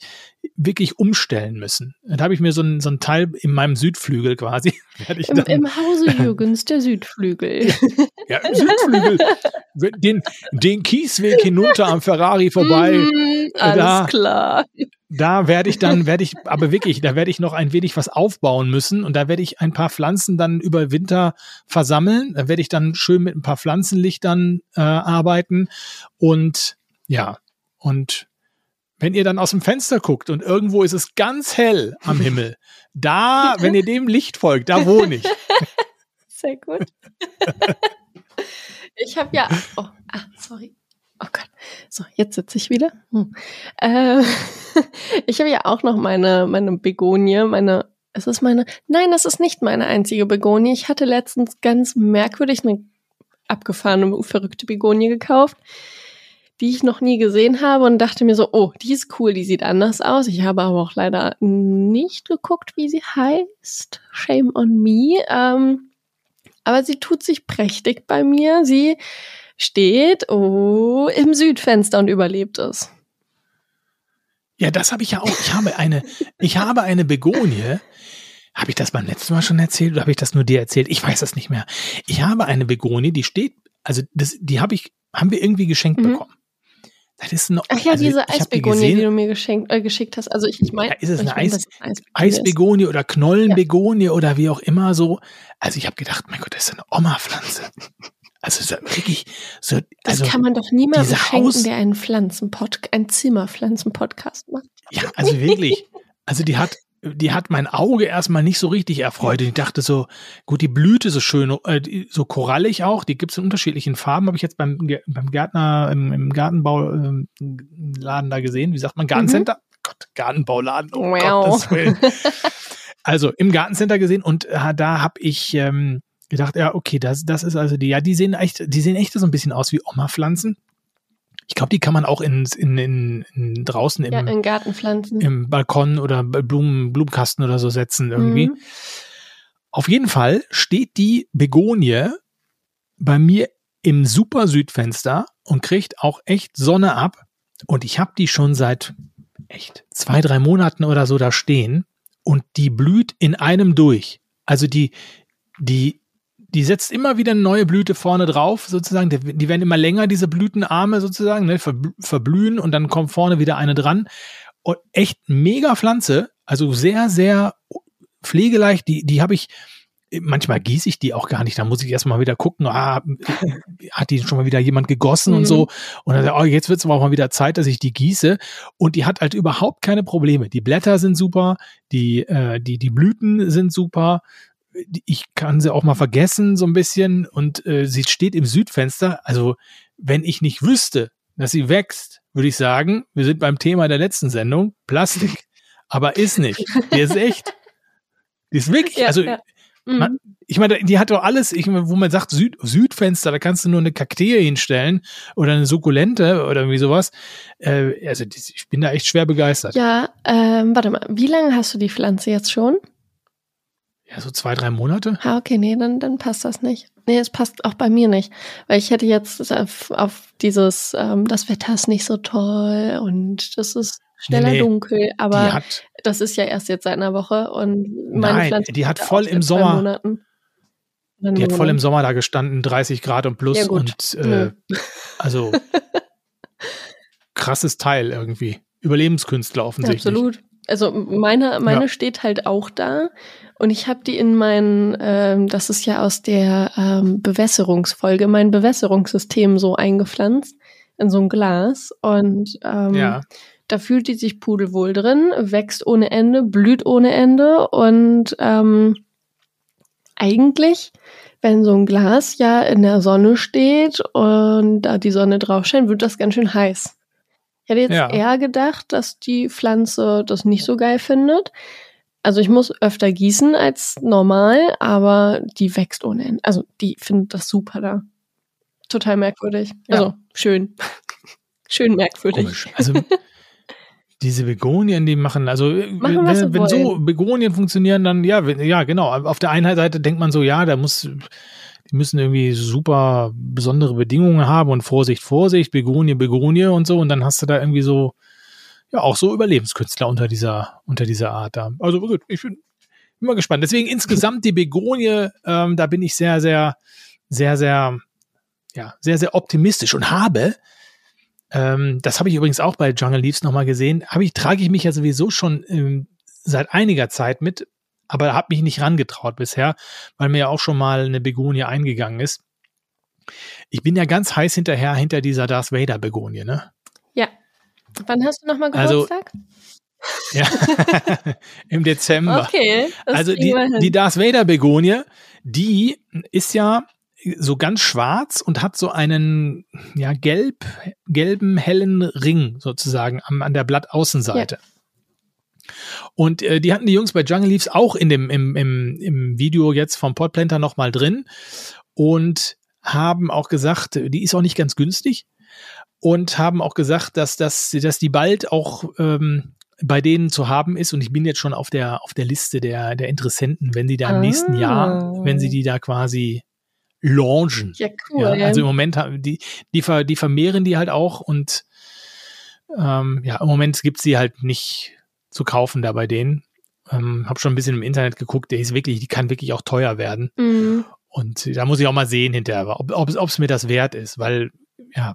wirklich umstellen müssen. Da habe ich mir so ein, so ein Teil in meinem Südflügel quasi. ich Im, Im Hause Jürgens, der Südflügel. ja, im Südflügel. Den, den Kiesweg hinunter am Ferrari vorbei. Mm, alles da, klar da werde ich dann, werde ich, aber wirklich, da werde ich noch ein wenig was aufbauen müssen und da werde ich ein paar Pflanzen dann über Winter versammeln. Da werde ich dann schön mit ein paar Pflanzenlichtern äh, arbeiten und ja, und wenn ihr dann aus dem Fenster guckt und irgendwo ist es ganz hell am Himmel, da, wenn ihr dem Licht folgt, da wohne ich. Sehr gut. Ich habe ja, oh, ah, sorry. Oh Gott. So, jetzt sitze ich wieder. Hm. Äh, ich habe ja auch noch meine, meine Begonie, meine, es ist meine, nein, das ist nicht meine einzige Begonie. Ich hatte letztens ganz merkwürdig eine abgefahrene, verrückte Begonie gekauft, die ich noch nie gesehen habe und dachte mir so, oh, die ist cool, die sieht anders aus. Ich habe aber auch leider nicht geguckt, wie sie heißt. Shame on me. Ähm, aber sie tut sich prächtig bei mir. Sie steht oh, im Südfenster und überlebt es. Ja, das habe ich ja auch. Ich habe eine, ich habe eine Begonie, habe ich das beim letzten Mal schon erzählt oder habe ich das nur dir erzählt? Ich weiß das nicht mehr. Ich habe eine Begonie, die steht, also das, die habe ich, haben wir irgendwie geschenkt Mhm. bekommen. Das ist noch, Ach ja, also diese die Eisbegonie, gesehen. die du mir geschenkt, äh, geschickt hast. Also ich, ich meine, Ja, ist es eine mein, Eis- eine Eisbegonie oder Knollenbegonie oder wie auch immer so. Also ich habe gedacht, mein Gott, das ist eine Oma-Pflanze. Also so wirklich so, Das also kann man doch niemandem schenken, Haus- der einen Pflanzenpod, ein Zimmerpflanzen-Podcast macht. ja, also wirklich. Also die hat, die hat mein Auge erstmal nicht so richtig erfreut. Und ich dachte so, gut, die Blüte so schön, äh, so korallig auch. Die gibt's in unterschiedlichen Farben. Habe ich jetzt beim, beim Gärtner im, im Gartenbauladen da gesehen. Wie sagt man Gartencenter? Gott, Gartenbauladen. Oh Wow. Gottes Willen. Also im Gartencenter gesehen und äh, da habe ich ähm, gedacht, ja, okay, das, das ist also die, ja, die sehen echt, die sehen echt so ein bisschen aus wie Oma-Pflanzen. Ich glaube, die kann man auch in, in, in, in draußen im, Ja, in Gartenpflanzen. im Balkon oder Blumen, Blumenkasten oder so setzen irgendwie. Mhm. Auf jeden Fall steht die Begonie bei mir im super Südfenster und kriegt auch echt Sonne ab. Und ich habe die schon seit echt zwei, drei Monaten oder so da stehen und die blüht in einem durch. Also die, die, die setzt immer wieder eine neue Blüte vorne drauf, sozusagen. Die, werden immer länger, diese Blütenarme sozusagen, ne, verbl- verblühen und dann kommt vorne wieder eine dran. Und echt mega Pflanze, also sehr, sehr pflegeleicht. Die, die habe ich, manchmal gieße ich die auch gar nicht. Da muss ich erstmal wieder gucken, ah, hat die schon mal wieder jemand gegossen und Mhm. so. Und dann, oh, jetzt wird es aber auch mal wieder Zeit, dass ich die gieße. Und die hat halt überhaupt keine Probleme. Die Blätter sind super, die, äh, die, die Blüten sind super. Ich kann sie auch mal vergessen, so ein bisschen. Und äh, sie steht im Südfenster. Also, wenn ich nicht wüsste, dass sie wächst, würde ich sagen, wir sind beim Thema der letzten Sendung, Plastik. Aber ist nicht. Die ist echt. Die ist wirklich, Ja, also ja. Mhm. man- ich meine, die hat doch alles, ich meine, wo man sagt Süd, Südfenster, da kannst du nur eine Kakteen hinstellen oder eine Sukkulente oder irgendwie sowas. Äh, also ich bin da echt schwer begeistert. Ja. ja, ähm, warte mal, wie lange hast du die Pflanze jetzt schon? So zwei, drei Monate. Ah, okay, nee, dann, dann passt das nicht. Nee, es passt auch bei mir nicht. Weil ich hätte jetzt auf, auf dieses, ähm, das Wetter ist nicht so toll und das ist schneller nee. dunkel, aber hat, das ist ja erst jetzt seit einer Woche und meine Nein, Pflanze die hat voll im Sommer- Monaten. Die hat voll im. Sommer da gestanden, 30 Grad und plus Ja, und äh, also krasses Teil irgendwie. Überlebenskünstler offensichtlich. Absolut. Also meine, meine Ja. steht halt auch da und ich habe die in mein, ähm, das ist ja aus der ähm, Bewässerungsfolge, mein Bewässerungssystem so eingepflanzt in so ein Glas und ähm, Ja. da fühlt die sich pudelwohl drin, wächst ohne Ende, blüht ohne Ende und ähm, eigentlich, wenn so ein Glas ja in der Sonne steht und da die Sonne drauf scheint, wird das ganz schön heiß. Ich hätte jetzt Ja. eher gedacht, dass die Pflanze das nicht so geil findet. Also ich muss öfter gießen als normal, aber die wächst ohne Ende. Also die findet das super da. Total merkwürdig. Ja. Also schön. schön merkwürdig. Komisch. Also diese Begonien, die machen, also Machen, wenn, wenn so. Begonien funktionieren, dann ja, ja, genau. Auf der einen Seite denkt man so, ja, da muss, die müssen irgendwie super besondere Bedingungen haben und Vorsicht, Vorsicht, Begonie, Begonie und so. Und dann hast du da irgendwie so, ja, auch so Überlebenskünstler unter dieser, unter dieser Art da. Also gut, ich bin immer gespannt. Deswegen insgesamt die Begonie, ähm, da bin ich sehr, sehr, sehr, sehr, ja, sehr, sehr optimistisch und habe, ähm, das habe ich übrigens auch bei Jungle Leaves nochmal gesehen, habe ich, trage ich mich ja sowieso schon ähm, seit einiger Zeit mit, aber habe mich nicht rangetraut bisher, weil mir ja auch schon mal eine Begonie eingegangen ist. Ich bin ja ganz heiß hinterher hinter dieser Darth Vader Begonie, ne? Ja. Wann hast du nochmal Also, Geburtstag? Ja, im Dezember. okay. Also die, die Darth Vader Begonie, die ist ja so ganz schwarz und hat so einen ja gelb gelben hellen Ring sozusagen am, an der Blattaußenseite. Und äh, die hatten die Jungs bei Jungle Leaves auch in dem im, im, im Video jetzt vom Podplanter noch mal drin und haben auch gesagt, die ist auch nicht ganz günstig und haben auch gesagt, dass das dass die bald auch ähm, bei denen zu haben ist und ich bin jetzt schon auf der auf der Liste der der Interessenten, wenn sie da im nächsten Ah. Jahr, wenn sie die da quasi launchen. ja, cool. Ja, also im Moment haben die die ver, die vermehren die halt auch und ähm, ja im Moment gibt's die halt nicht zu kaufen da bei denen. Ähm, habe schon ein bisschen im Internet geguckt, der ist wirklich, die kann wirklich auch teuer werden. Mhm. Und da muss ich auch mal sehen hinterher, ob es mir das wert ist, weil, ja,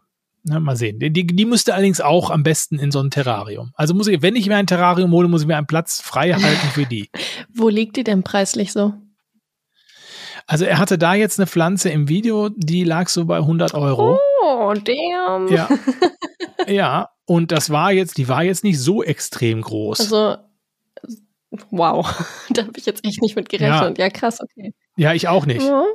na, mal sehen. Die, die müsste allerdings auch am besten in so ein Terrarium. Also muss ich, wenn ich mir ein Terrarium hole, muss ich mir einen Platz frei halten für die. Wo liegt die denn preislich so? Also er hatte da jetzt eine Pflanze im Video, die lag so bei 100 Euro. Oh, damn. Ja. ja, und das war jetzt, die war jetzt nicht so extrem groß. Also, wow. da habe ich jetzt echt nicht mit gerechnet. Ja, ja krass, okay. Ja, ich auch nicht. Ja.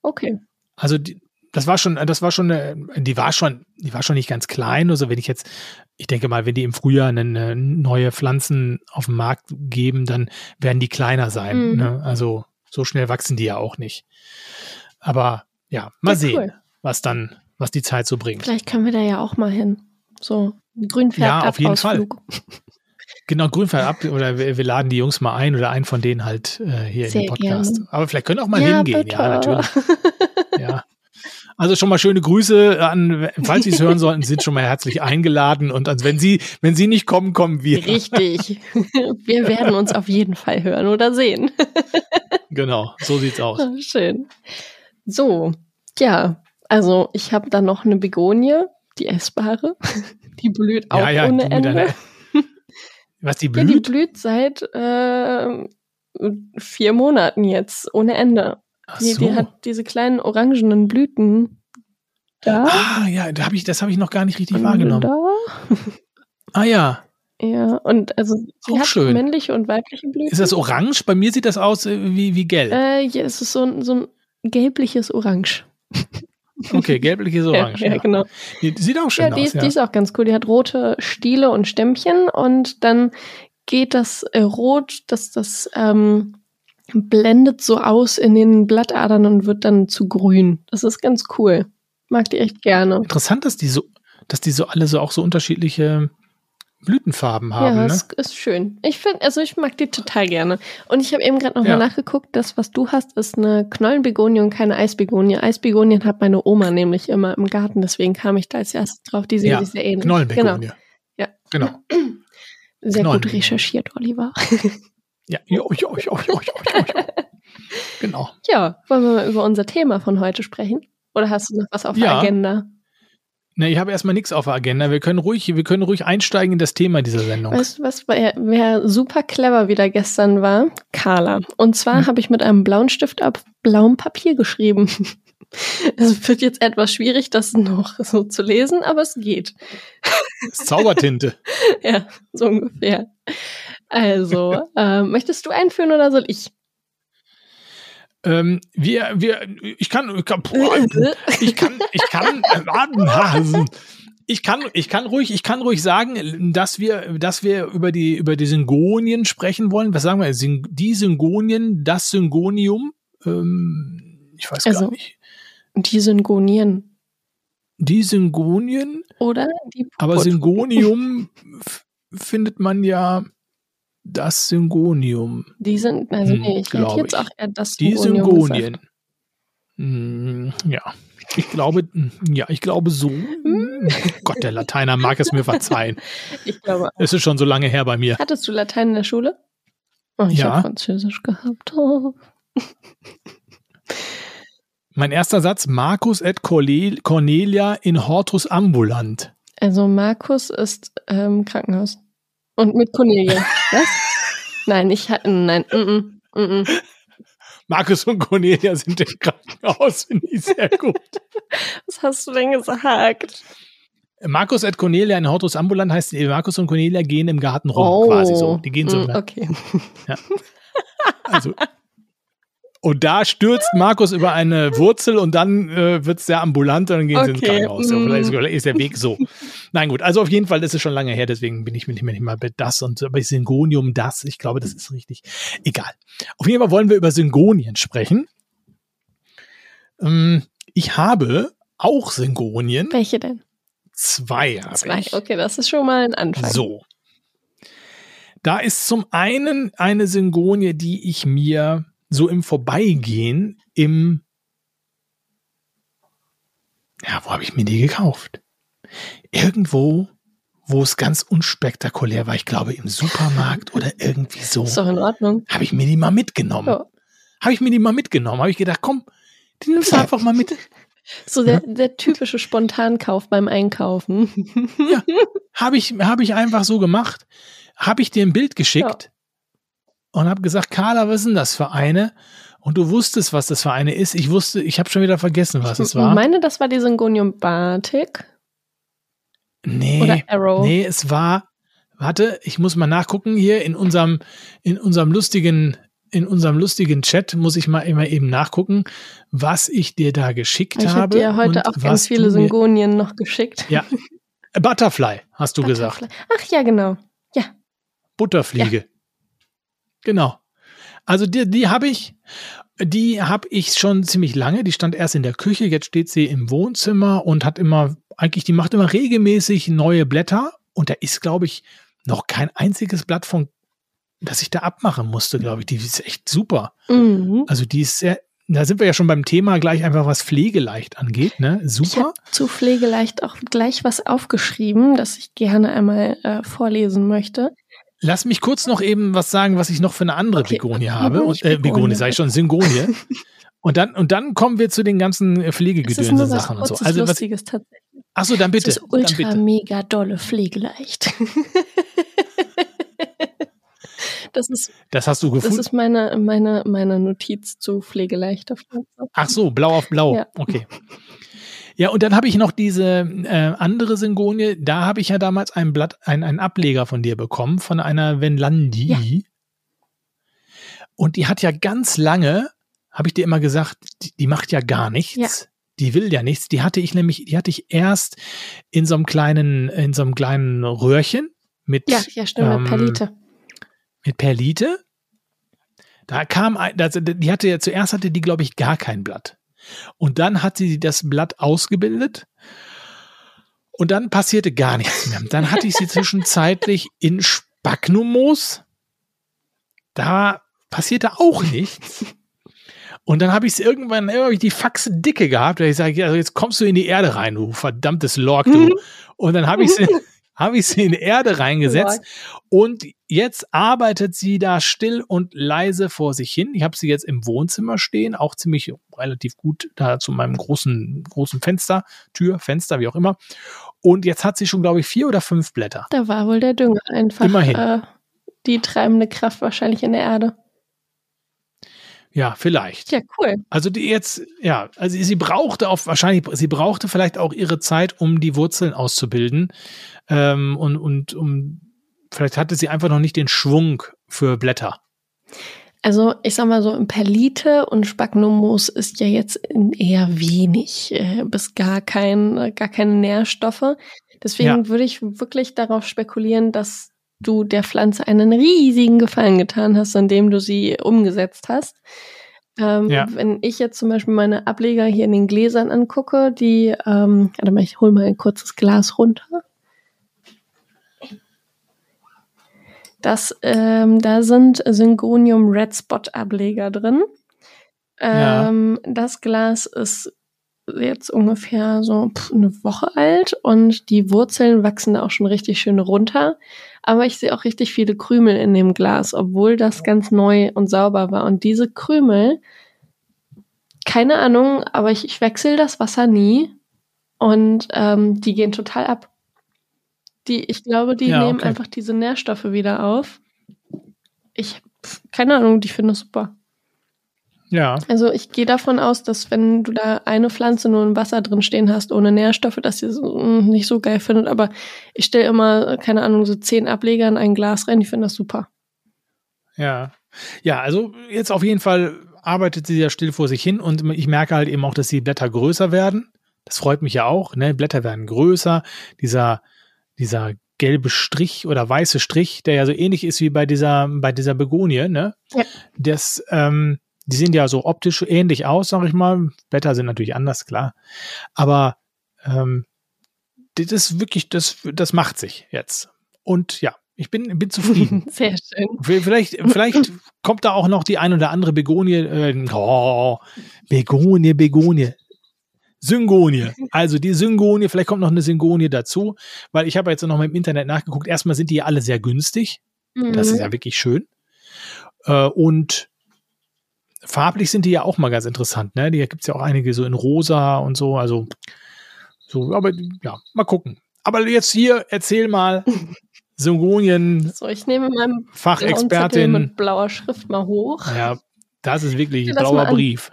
Okay. Also die, das war schon, das war schon, eine, die war schon, die war schon nicht ganz klein. Also wenn ich jetzt, ich denke mal, wenn die im Frühjahr eine, neue Pflanzen auf den Markt geben, dann werden die kleiner sein. Mhm. Ne? Also so schnell wachsen die ja auch nicht. Aber ja, mal Ja, sehen, cool. was dann, was die Zeit so bringt. Vielleicht können wir da ja auch mal hin. So, ein Grünpferd Ja, auf jeden Ausflug. Genau, Grünfall ab oder wir, wir laden die Jungs mal ein oder einen von denen halt äh, hier Sehr in den Podcast. gerne. Aber vielleicht können auch mal Ja, hingehen, bitte. ja, natürlich. Ja. Also schon mal schöne Grüße an, falls Sie es hören sollten, sind schon mal herzlich eingeladen und also wenn Sie, wenn Sie nicht kommen, kommen wir. Richtig. Wir werden uns auf jeden Fall hören oder sehen. Genau, so sieht's aus. Schön. So, ja, also ich habe da noch eine Begonie, die essbare. Die blüht auch Ja, ja, ohne Ende. Was die Ja, die blüht? blüht seit äh, vier Monaten jetzt, ohne Ende. Ach Die, so. die hat diese kleinen orangenen Blüten. Da. ah, ja, da hab ich, das habe ich noch gar nicht richtig wahrgenommen. Da. Ah ja, Ja, und also sie Auch hat schön. männliche und weibliche Blüten. ist das orange? Bei mir sieht das aus äh, wie, wie gelb. Äh, ja, es ist so ein, so ein gelbliches Orange. Okay, gelbliches Orange. Ja, ja, genau. Die, sieht auch schön Ja, die, aus. ist, Ja. die ist auch ganz cool. Die hat rote Stiele und Stämmchen und dann geht das äh, Rot, das, das ähm, blendet so aus in den Blattadern und wird dann zu grün. Das ist ganz cool. Mag die echt gerne. Interessant, dass die so, dass die so alle so auch so unterschiedliche Blütenfarben haben, ja, ne? ist, ist schön. Ich finde, also ich mag die total gerne. Und ich habe eben gerade nochmal Ja. nachgeguckt, das, was du hast, ist eine Knollenbegonie und keine Eisbegonie. Eisbegonien hat meine Oma nämlich immer im Garten, deswegen kam ich da als erstes drauf. Die sehen Ja, sich sehr ähnlich. Knollenbegonie. Ja. Genau. Sehr gut recherchiert, Oliver. Ja, jo, jo, jo, jo, jo, jo. Genau. Ja, wollen wir mal über unser Thema von heute sprechen? Oder hast du noch was auf der Ja. Agenda? Ne, ich habe erstmal nichts auf der Agenda. Wir können ruhig, wir können ruhig einsteigen in das Thema dieser Sendung. Weißt du was, wer, wer super clever wieder gestern war? Carla. Und zwar Hm. habe ich mit einem blauen Stift auf blauem Papier geschrieben. Es wird jetzt etwas schwierig, das noch so zu lesen, aber es geht. Das Zaubertinte. Ja, so ungefähr. Also, ähm, möchtest du einführen oder soll ich? ähm, wir, wir, ich kann, ich kann, ich kann, ich kann, äh, warten, Hasen. Ich kann, ich kann ruhig, ich kann ruhig sagen, dass wir, dass wir über die, über die Syngonien sprechen wollen. Was sagen wir? Die Syngonien, das Syngonium. Ähm, ich weiß Also- gar nicht. Die Syngonieren. Die Syngonien, Oder die aber Puput. Syngonium f- findet man ja das Syngonium. Die sind, also Hm, nee, ich hätte jetzt auch eher das Die Syngonium. Syngonien. Hm, Ja. Ich glaube, ja, ich glaube so. Hm. Gott, der Lateiner mag es mir verzeihen. Ich glaube. Es ist schon so lange her bei mir. Hattest du Latein in der Schule? Oh, ich Ja. habe Französisch gehabt. Oh. Mein erster Satz, Marcus et Cornel- Cornelia in Hortus ambulant. Also Markus ist ähm, Krankenhaus. Und mit Cornelia. Was? Nein, ich hatte. Nein. Mm -mm, mm -mm. Marcus und Cornelia sind im Krankenhaus, finde ich sehr gut. Was hast du denn gesagt? Marcus et Cornelia in Hortus ambulant heißt, Marcus und Cornelia gehen im Garten rum, Oh. quasi so. Die gehen so. Mm? Okay. Also, und da stürzt Markus über eine Wurzel und dann äh, wird es sehr ambulant und dann gehen sie ins Okay, Krankenhaus. Mm. vielleicht ist- der Weg so. Nein, gut, also auf jeden Fall, das ist schon lange her, deswegen bin ich mir nicht mehr, nicht mal bei das und bei Syngonium das. Ich glaube, das ist richtig. Egal. Auf jeden Fall wollen wir über Syngonien sprechen. Ähm, ich habe auch Syngonien. Welche denn? Zwei habe Zwei. ich. Okay, das ist schon mal ein Anfang. So. Da ist zum einen eine Syngonie, die ich mir so im Vorbeigehen im ja, wo habe ich mir die gekauft? Irgendwo, wo es ganz unspektakulär war. Ich glaube im Supermarkt oder irgendwie so. Ist doch in Ordnung. Habe ich mir die mal mitgenommen. Ja. Habe ich mir die mal mitgenommen. Habe ich gedacht, komm, die nimmst du einfach mal mit. So der, der typische Spontankauf beim Einkaufen. Ja, habe ich, hab ich einfach so gemacht. Habe ich dir ein Bild geschickt und habe gesagt, Carla, was sind das für eine? Und du wusstest, was das für eine ist. Ich wusste, ich habe schon wieder vergessen, was es Ich war. meine, das war die Syngonium Batik Nee, oder Arrow. nee, es war, warte, ich muss mal nachgucken hier in unserem, in unserem lustigen, in unserem lustigen Chat muss ich mal immer eben nachgucken, was ich dir da geschickt Ich habe habe. dir heute auch ganz viele Syngonien noch geschickt. Ja, Butterfly, hast du gesagt. Butterfly. Ach ja, genau. Butterfliege. Genau. Also die, die habe ich, die habe ich schon ziemlich lange. Die stand erst in der Küche, jetzt steht sie im Wohnzimmer und hat immer, eigentlich, die macht immer regelmäßig neue Blätter. Und da ist, glaube ich, noch kein einziges Blatt von, das ich da abmachen musste, glaube ich. Die ist echt super. Mhm. Also die ist sehr, da sind wir ja schon beim Thema gleich einfach, was pflegeleicht angeht, ne? Ich Super. habe zu Pflegeleicht auch gleich was aufgeschrieben, das ich gerne einmal äh, vorlesen möchte. Lass mich kurz noch eben was sagen, was ich noch für eine andere Okay. Begonie habe. Und, äh, Begonie. Sage ich schon, Syngonie. und dann, und dann kommen wir zu den ganzen äh, Es ist nur Pflegegedönse was Sachen und so. Also was, Lustiges tatsächlich. ach so, dann bitte. Es ist ultra bitte. mega dolle Pflegeleicht. das ist, Das hast du das gefunden. ist meine, meine, meine Notiz zu pflegeleichter Pflanze. Ach so, blau auf blau. Ja. Okay. Ja, und dann habe ich noch diese äh, andere Syngonie. Da habe ich ja damals ein Blatt, ein, einen Ableger von dir bekommen, von einer Venlandi. Ja. Und die hat ja ganz lange, habe ich dir immer gesagt, die, die macht ja gar nichts. Ja. Die will ja nichts. Die hatte ich nämlich, die hatte ich erst in so einem kleinen, in so einem kleinen Röhrchen mit, Ja, ja, stimmt, ähm, mit Perlite. mit Perlite. Da kam, ein, das, die hatte ja zuerst hatte die, glaube ich, gar kein Blatt. Und dann hat sie das Blatt ausgebildet. Und dann passierte gar nichts mehr. Dann hatte ich sie zwischenzeitlich in Spagnummoos. Da passierte auch nichts. Und dann habe ich es irgendwann hab ich die Faxe dicke gehabt, weil ich sage, also jetzt kommst du in die Erde rein, du verdammtes Lork, du. Und dann habe ich sie, habe ich sie in die Erde reingesetzt. Und jetzt arbeitet sie da still und leise vor sich hin. Ich habe sie jetzt im Wohnzimmer stehen, auch ziemlich relativ gut da zu meinem großen, großen Fenster, Tür, Fenster, wie auch immer. Und jetzt hat sie schon, glaube ich, vier oder fünf Blätter. Da war wohl der Dünger einfach Immerhin. Äh, die treibende Kraft wahrscheinlich in der Erde. Ja, vielleicht. Ja, cool. Also die jetzt, ja, also sie brauchte auch wahrscheinlich, sie brauchte vielleicht auch ihre Zeit, um die Wurzeln auszubilden. Ähm, und, und um vielleicht hatte sie einfach noch nicht den Schwung für Blätter. Also ich sag mal so, im Perlite und Spagnummoos ist ja jetzt eher wenig äh, bis gar kein, gar keine Nährstoffe. Deswegen Ja. würde ich wirklich darauf spekulieren, dass du der Pflanze einen riesigen Gefallen getan hast, indem du sie umgesetzt hast. Ähm, Ja. Wenn ich jetzt zum Beispiel meine Ableger hier in den Gläsern angucke, die, ähm, warte mal, ich hole mal ein kurzes Glas runter. Das, ähm, da sind Syngonium Red Spot Ableger drin. Ja. Ähm, Das Glas ist jetzt ungefähr so eine Woche alt und die Wurzeln wachsen da auch schon richtig schön runter. Aber ich sehe auch richtig viele Krümel in dem Glas, obwohl das ganz neu und sauber war. Und diese Krümel, keine Ahnung, aber ich, ich wechsle das Wasser nie und ähm, die gehen total ab. Die, ich glaube, die Ja, nehmen okay. einfach diese Nährstoffe wieder auf. Ich, keine Ahnung, die finde ich super. Ja. Also ich gehe davon aus, dass wenn du da eine Pflanze nur im Wasser drin stehen hast, ohne Nährstoffe, dass sie so, mm, nicht so geil findet. Aber ich stelle immer, keine Ahnung, so zehn Ableger in ein Glas rein. Ich finde das super. Ja. Ja, also jetzt auf jeden Fall arbeitet sie ja still vor sich hin und ich merke halt eben auch, dass die Blätter größer werden. Das freut mich ja auch, ne? Blätter werden größer. Dieser, dieser gelbe Strich oder weiße Strich, der ja so ähnlich ist wie bei dieser, bei dieser Begonie, ne? Ja. Das, ähm, die sehen ja so optisch ähnlich aus, sag ich mal. Blätter sind natürlich anders, klar. Aber ähm, das ist wirklich, das, das macht sich jetzt. Und ja, ich bin, bin zufrieden. Sehr schön. Vielleicht, vielleicht kommt da auch noch die ein oder andere Begonie. Äh, oh, Begonie, Begonie. Syngonie. Also die Syngonie, vielleicht kommt noch eine Syngonie dazu, weil ich habe jetzt noch mal im Internet nachgeguckt. Erstmal sind die alle sehr günstig. Das ist Mhm. ja wirklich schön. Äh, und farblich sind die ja auch mal ganz interessant. Ne? Die gibt es ja auch einige so in rosa und so. Also so, aber ja, mal gucken. Aber jetzt hier, erzähl mal, Syngonien, So, ich nehme meinen Fachexpertin. mit blauer Schrift mal hoch. Ja, das ist wirklich mal blauer. Brief.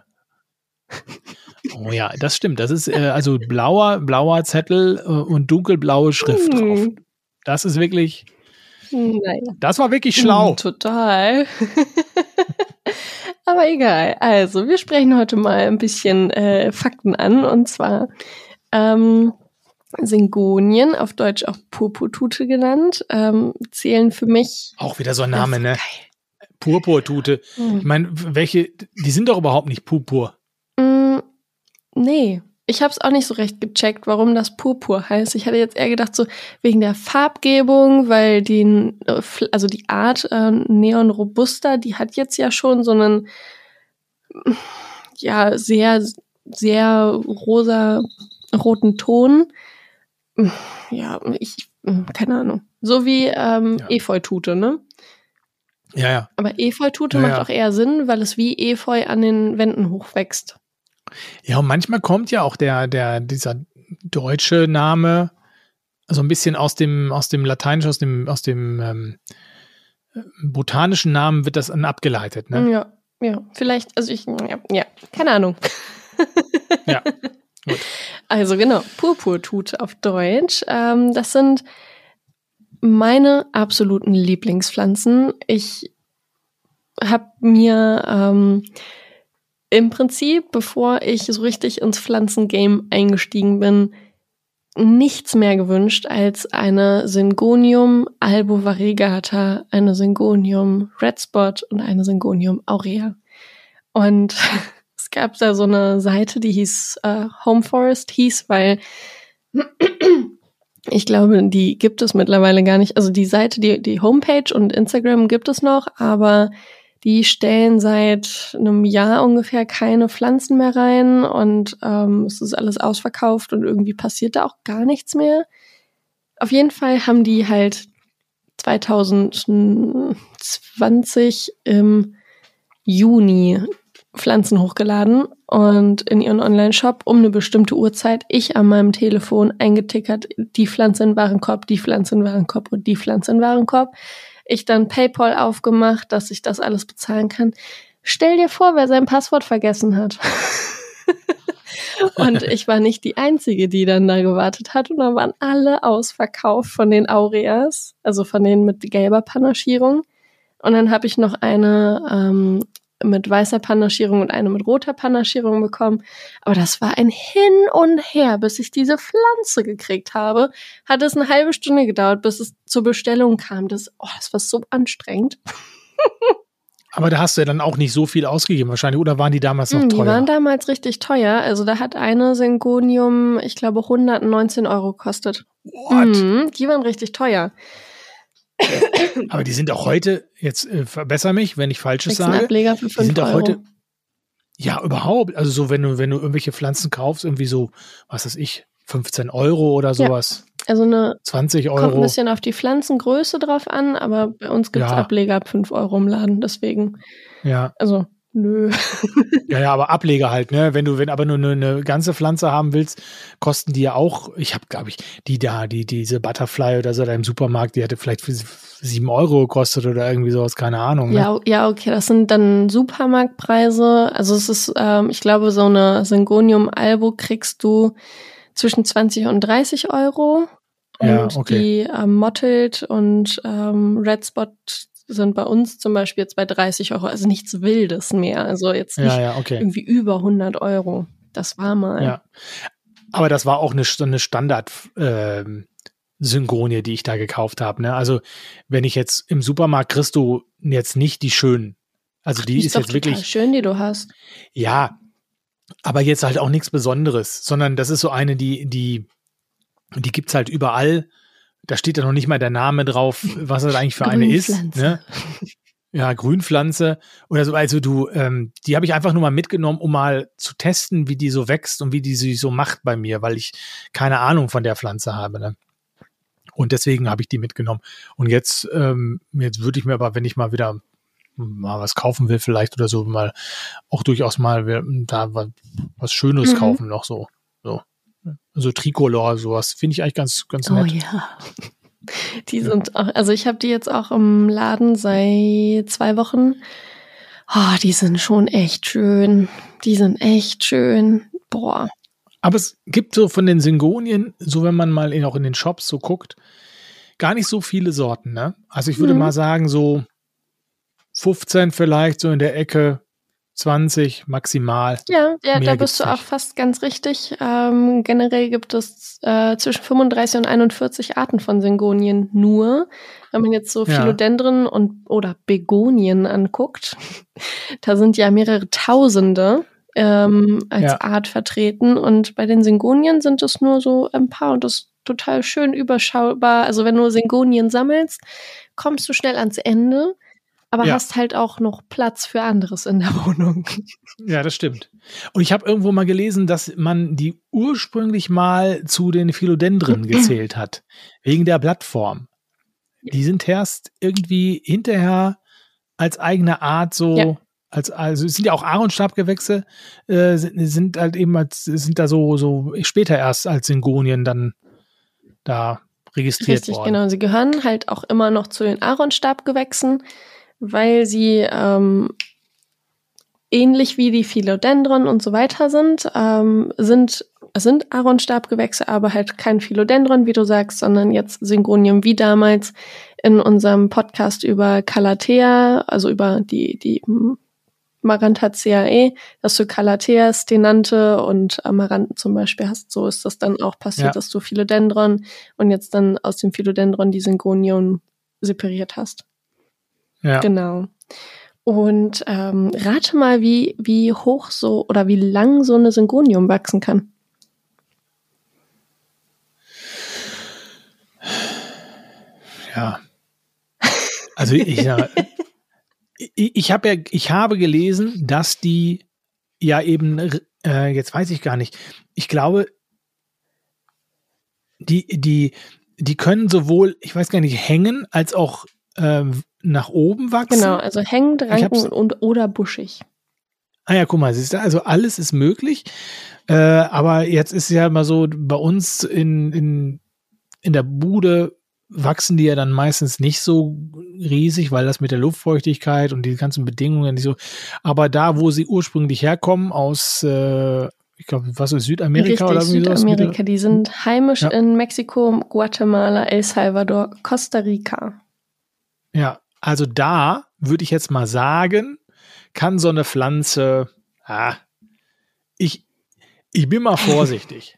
Oh ja, das stimmt. Das ist äh, also blauer, blauer Zettel äh, und dunkelblaue Schrift drauf. Hm. Das ist wirklich, Naja. das war wirklich schlau. Hm, Total. Aber egal. Also, wir sprechen heute mal ein bisschen äh, Fakten an. Und zwar ähm, Syngonien, auf Deutsch auch Purpurtute genannt, ähm, zählen für mich. Auch wieder so ein Name, ne? Geil. Purpurtute. Ich Hm. meine, welche, die sind doch überhaupt nicht purpur. Mm, nee. Ich habe es auch nicht so recht gecheckt, warum das Purpur heißt. Ich hatte jetzt eher gedacht, so wegen der Farbgebung, weil die, äh, also die Art äh, Neon Robusta, die hat jetzt ja schon so einen, ja, sehr, sehr rosa roten Ton. Ja, ich, keine Ahnung. So wie ähm, Ja. Efeutute, ne? Ja, ja. Aber Efeutute Ja, macht ja. auch eher Sinn, weil es wie Efeu an den Wänden hochwächst. Ja, und manchmal kommt ja auch der, der, dieser deutsche Name so ein bisschen aus dem, aus dem Lateinischen, aus dem, aus dem ähm, botanischen Namen wird das dann abgeleitet, ne? Ja, ja, vielleicht, also ich, ja, ja keine Ahnung. Ja, gut. Also genau, Purpurtute auf Deutsch. Ähm, das sind meine absoluten Lieblingspflanzen. Ich habe mir ähm, im Prinzip, bevor ich so richtig ins Pflanzengame eingestiegen bin, nichts mehr gewünscht als eine Syngonium albovariegata, eine Syngonium red spot und eine Syngonium aurea. Und es gab da so eine Seite, die hieß äh, Home Forest hieß, weil ich glaube, die gibt es mittlerweile gar nicht. Also die Seite, die, die Homepage und Instagram gibt es noch, aber die stellen seit einem Jahr ungefähr keine Pflanzen mehr rein und ähm, es ist alles ausverkauft und irgendwie passiert da auch gar nichts mehr. Auf jeden Fall haben die halt 2020 im Juni Pflanzen hochgeladen und in ihren Online-Shop um eine bestimmte Uhrzeit ich an meinem Telefon eingetickert, die Pflanze in Warenkorb, die Pflanze in Warenkorb und die Pflanze in Warenkorb. Ich dann PayPal aufgemacht, dass ich das alles bezahlen kann. Stell dir vor, wer sein Passwort vergessen hat. und ich war nicht die Einzige, die dann da gewartet hat. Und dann waren alle ausverkauft von den Aureas, also von denen mit gelber Panaschierung. Und dann habe ich noch eine ähm, mit weißer Panaschierung und eine mit roter Panaschierung bekommen. Aber das war ein Hin und Her, bis ich diese Pflanze gekriegt habe. Hat es eine halbe Stunde gedauert, bis es zur Bestellung kam. Das, oh, das war so anstrengend. Aber da hast du ja dann auch nicht so viel ausgegeben wahrscheinlich. Oder waren die damals noch Hm, die teuer? waren damals richtig teuer. Also da hat eine Syngonium, ich glaube, 119 Euro gekostet. What? Mhm, die waren richtig teuer. Aber die sind auch heute, jetzt äh, verbessere mich, wenn ich Falsches sage. Ableger für Die 5 sind auch Euro. heute, ja, überhaupt. Also so, wenn du, wenn du irgendwelche Pflanzen kaufst, irgendwie so, was weiß ich, 15 Euro oder sowas, also eine 20 Kommt ein Euro. bisschen auf die Pflanzengröße drauf an, aber bei uns gibt's Ja. Ableger ab 5 Euro im Laden, deswegen. Ja, Also, nö. ja, ja, aber Ableger halt, ne? Wenn du, wenn aber nur eine, eine ganze Pflanze haben willst, kosten die ja auch, ich habe, glaube ich, die da, die, diese Butterfly oder so da im Supermarkt, die hätte vielleicht für sieben Euro gekostet oder irgendwie sowas, keine Ahnung. Ne? Ja, ja, okay, das sind dann Supermarktpreise. Also es ist, ähm, ich glaube, so eine Syngonium Albo kriegst du zwischen 20 und 30 Euro. Und Ja, okay. die ähm, Mottled und ähm, Red Spot sind bei uns zum Beispiel jetzt bei 30 Euro. Also nichts Wildes mehr. Also jetzt nicht ja, ja, okay. irgendwie über 100 Euro. Das war mal. Ja. Aber das war auch eine, eine Standard ähm, Syngonie, die ich da gekauft habe. Ne? Also wenn ich jetzt im Supermarkt kriegst du jetzt nicht die schönen. Also die Die ist jetzt wirklich, schön, die du hast. ja, aber jetzt halt auch nichts Besonderes, sondern das ist so eine, die, die, die gibt's halt überall. Da steht ja noch nicht mal der Name drauf, was das eigentlich für eine ist. Ne? ja, Grünpflanze oder so. Also du, ähm, die habe ich einfach nur mal mitgenommen, um mal zu testen, wie die so wächst und wie die sich so macht bei mir, weil ich keine Ahnung von der Pflanze habe. Ne? Und deswegen habe ich die mitgenommen. Und jetzt, ähm, jetzt würde ich mir aber, wenn ich mal wieder mal was kaufen will, vielleicht oder so, mal auch durchaus mal da was Schönes mhm. kaufen noch so. So. Also Tricolor, sowas finde ich eigentlich ganz, ganz oh nett. Oh ja. Die sind auch, also ich habe die jetzt auch im Laden seit zwei Wochen. Oh, die sind schon echt schön. Die sind echt schön. Boah. Aber es gibt so von den Syngonien, so wenn man mal in, auch in den Shops so guckt, gar nicht so viele Sorten, ne? Also ich würde mhm. mal sagen, so 15 vielleicht, so in der Ecke 20 maximal. Ja, ja da bist du auch fast ganz richtig. Ähm, generell gibt es äh, zwischen 35 und 41 Arten von Syngonien nur. Wenn man jetzt so Philodendren ja. und oder Begonien anguckt, da sind ja mehrere Tausende ähm, als ja. Art vertreten. Und bei den Syngonien sind es nur so ein paar und das ist total schön überschaubar. Also wenn du Syngonien sammelst, kommst du schnell ans Ende aber ja. hast halt auch noch Platz für anderes in der Wohnung. Ja, das stimmt. Und ich habe irgendwo mal gelesen, dass man die ursprünglich mal zu den Philodendren gezählt hat, wegen der Blattform. Die sind erst irgendwie hinterher als eigene Art so ja. als also es sind ja auch Aaronstabgewächse äh, sind, sind halt eben als sind da so so später erst als Syngonien dann da registriert Richtig, worden. genau. Sie gehören halt auch immer noch zu den Aaronstabgewächsen weil sie ähm, ähnlich wie die Philodendron und so weiter sind, ähm, sind sind Aaronstabgewächse, aber halt kein Philodendron, wie du sagst, sondern jetzt Syngonium wie damals in unserem Podcast über Calathea, also über die, die Maranthaceae, dass du Calathea, Stenante und Amaranthen zum Beispiel hast. So ist das dann auch passiert, ja. dass du Philodendron und jetzt dann aus dem Philodendron die Syngonium separiert hast. Ja. Genau. Und ähm, rate mal, wie, wie hoch so oder wie lang so eine Syngonium wachsen kann. Ja. Also ich, ja, ich, ich habe ja, ich habe gelesen, dass die ja eben, äh, jetzt weiß ich gar nicht, ich glaube, die, die, die können sowohl, ich weiß gar nicht, hängen als auch ähm, nach oben wachsen. Genau, also hängend, ranken und oder buschig. Ah ja, guck mal, siehst du, also alles ist möglich. Äh, aber jetzt ist ja immer so, bei uns in, in, in der Bude wachsen die ja dann meistens nicht so riesig, weil das mit der Luftfeuchtigkeit und die ganzen Bedingungen nicht so. Aber da, wo sie ursprünglich herkommen, aus, äh, ich glaube, was ist Südamerika Richtig, oder Südamerika, die sind heimisch ja. in Mexiko, Guatemala, El Salvador, Costa Rica. Ja, also da würde ich jetzt mal sagen, kann so eine Pflanze, ah, ich, ich bin mal vorsichtig.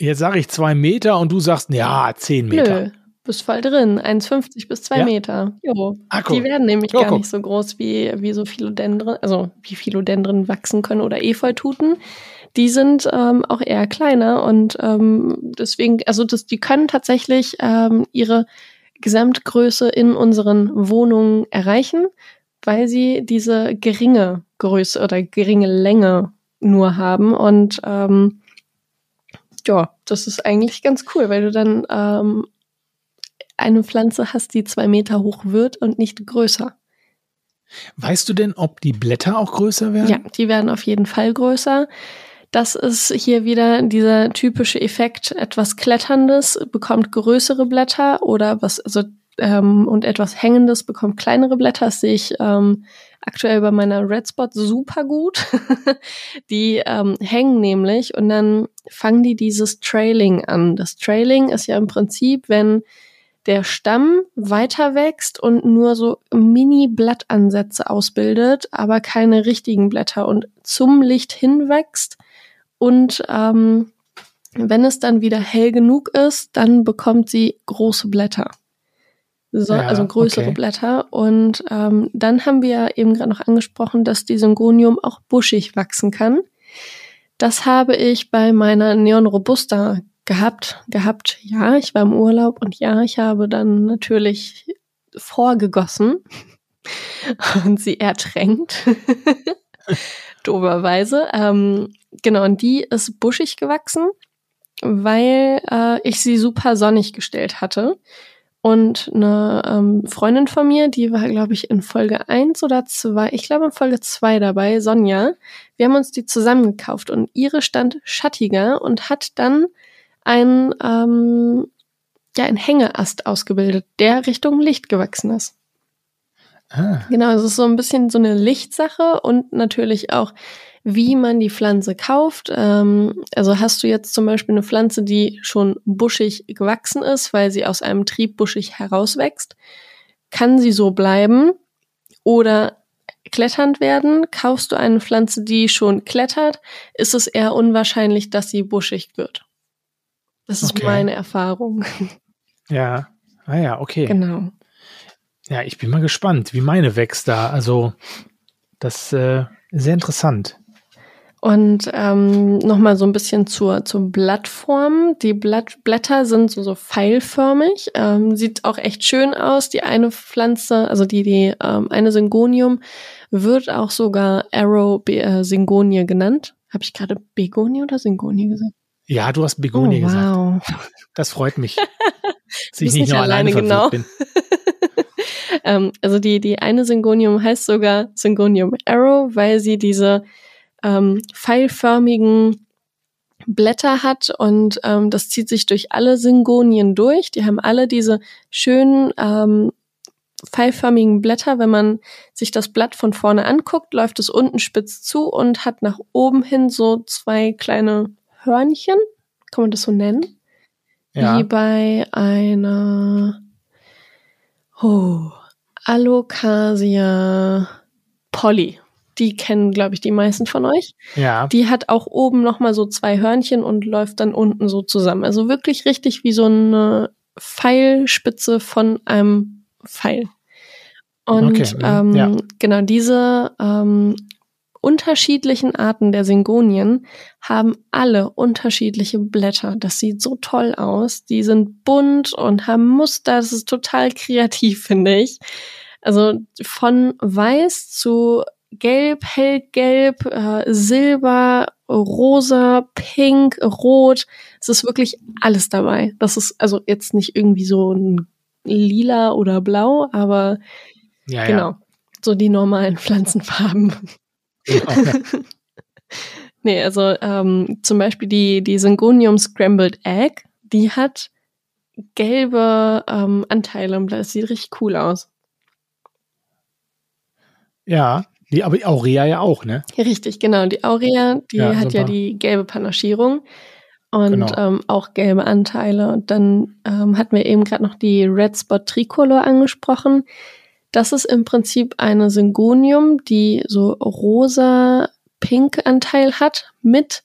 Jetzt sage ich zwei Meter und du sagst, ja, zehn Meter. Nö, bist voll drin. 1,50 bis zwei ja? Meter. Jo. Ah, cool. Die werden nämlich jo, gar guck. nicht so groß wie, wie so Philodendren, also wie Philodendren wachsen können oder Efeututen. Die sind ähm, auch eher kleiner und ähm, deswegen, also das, die können tatsächlich ähm, ihre Gesamtgröße in unseren Wohnungen erreichen, weil sie diese geringe Größe oder geringe Länge nur haben. Und ähm, ja, das ist eigentlich ganz cool, weil du dann ähm, eine Pflanze hast, die zwei Meter hoch wird und nicht größer. Weißt du denn, ob die Blätter auch größer werden? Ja, die werden auf jeden Fall größer. Das ist hier wieder dieser typische Effekt, etwas Kletterndes bekommt größere Blätter oder was, also ähm, und etwas Hängendes bekommt kleinere Blätter. Das sehe ich ähm, aktuell bei meiner Red Spot super gut. die ähm, hängen nämlich und dann fangen die dieses Trailing an. Das Trailing ist ja im Prinzip, wenn der Stamm weiter wächst und nur so Mini-Blattansätze ausbildet, aber keine richtigen Blätter und zum Licht hinwächst und ähm, wenn es dann wieder hell genug ist, dann bekommt sie große Blätter. So, ja, also größere okay. Blätter. Und ähm, dann haben wir eben gerade noch angesprochen, dass die Syngonium auch buschig wachsen kann. Das habe ich bei meiner Neon Robusta gehabt. Gehabt, ja, ich war im Urlaub und ja, ich habe dann natürlich vorgegossen. und sie ertränkt. Doberweise. Ähm, genau, und die ist buschig gewachsen, weil äh, ich sie super sonnig gestellt hatte. Und eine ähm, Freundin von mir, die war, glaube ich, in Folge eins oder zwei, ich glaube in Folge zwei dabei, Sonja. Wir haben uns die zusammengekauft und ihre stand schattiger und hat dann ein, ähm, ja, ein Hängeast ausgebildet, der Richtung Licht gewachsen ist. Ah. Genau, es ist so ein bisschen so eine Lichtsache und natürlich auch, wie man die Pflanze kauft. Ähm, also hast du jetzt zum Beispiel eine Pflanze, die schon buschig gewachsen ist, weil sie aus einem Trieb buschig herauswächst, kann sie so bleiben oder kletternd werden. Kaufst du eine Pflanze, die schon klettert, ist es eher unwahrscheinlich, dass sie buschig wird. Das ist okay. meine Erfahrung. Ja, ah ja, okay. Genau. Ja, ich bin mal gespannt, wie meine wächst da. Also, das äh, sehr interessant. Und ähm, nochmal so ein bisschen zur, zur Blattform. Die Blatt, Blätter sind so, so pfeilförmig, ähm, sieht auch echt schön aus. Die eine Pflanze, also die, die ähm, eine Syngonium, wird auch sogar Arrow äh, Syngonie genannt. Habe ich gerade Begonie oder Syngonie gesagt? Ja, du hast Begonie oh, wow. gesagt. Das freut mich. dass ich nicht nur alleine, alleine genau. bin. ähm, also die, die eine Syngonium heißt sogar Syngonium Arrow, weil sie diese ähm, pfeilförmigen Blätter hat und ähm, das zieht sich durch alle Syngonien durch. Die haben alle diese schönen ähm, pfeilförmigen Blätter. Wenn man sich das Blatt von vorne anguckt, läuft es unten spitz zu und hat nach oben hin so zwei kleine Hörnchen. Kann man das so nennen? Ja. Wie bei einer oh, Alocasia Polly. Die kennen, glaube ich, die meisten von euch. Ja. Die hat auch oben nochmal so zwei Hörnchen und läuft dann unten so zusammen. Also wirklich richtig wie so eine Pfeilspitze von einem Pfeil. Und okay. ähm, ja. genau diese ähm, unterschiedlichen Arten der Syngonien haben alle unterschiedliche Blätter. Das sieht so toll aus. Die sind bunt und haben Muster. Das ist total kreativ, finde ich. Also von weiß zu gelb, hellgelb, äh, silber, rosa, pink, rot. Es ist wirklich alles dabei. Das ist also jetzt nicht irgendwie so ein lila oder blau, aber ja, genau. Ja. So die normalen Pflanzenfarben. Nee, also ähm, zum Beispiel die, die Syngonium Scrambled Egg, die hat gelbe ähm, Anteile Blatt. Das sieht richtig cool aus. Ja, die, aber die Aurea ja auch, ne? Richtig, genau. Die Aurea, die ja, hat super. ja die gelbe Panaschierung und genau. ähm, auch gelbe Anteile. Und dann ähm, hatten wir eben gerade noch die Red Spot Tricolor angesprochen. Das ist im Prinzip eine Syngonium, die so rosa Pink Anteil hat mit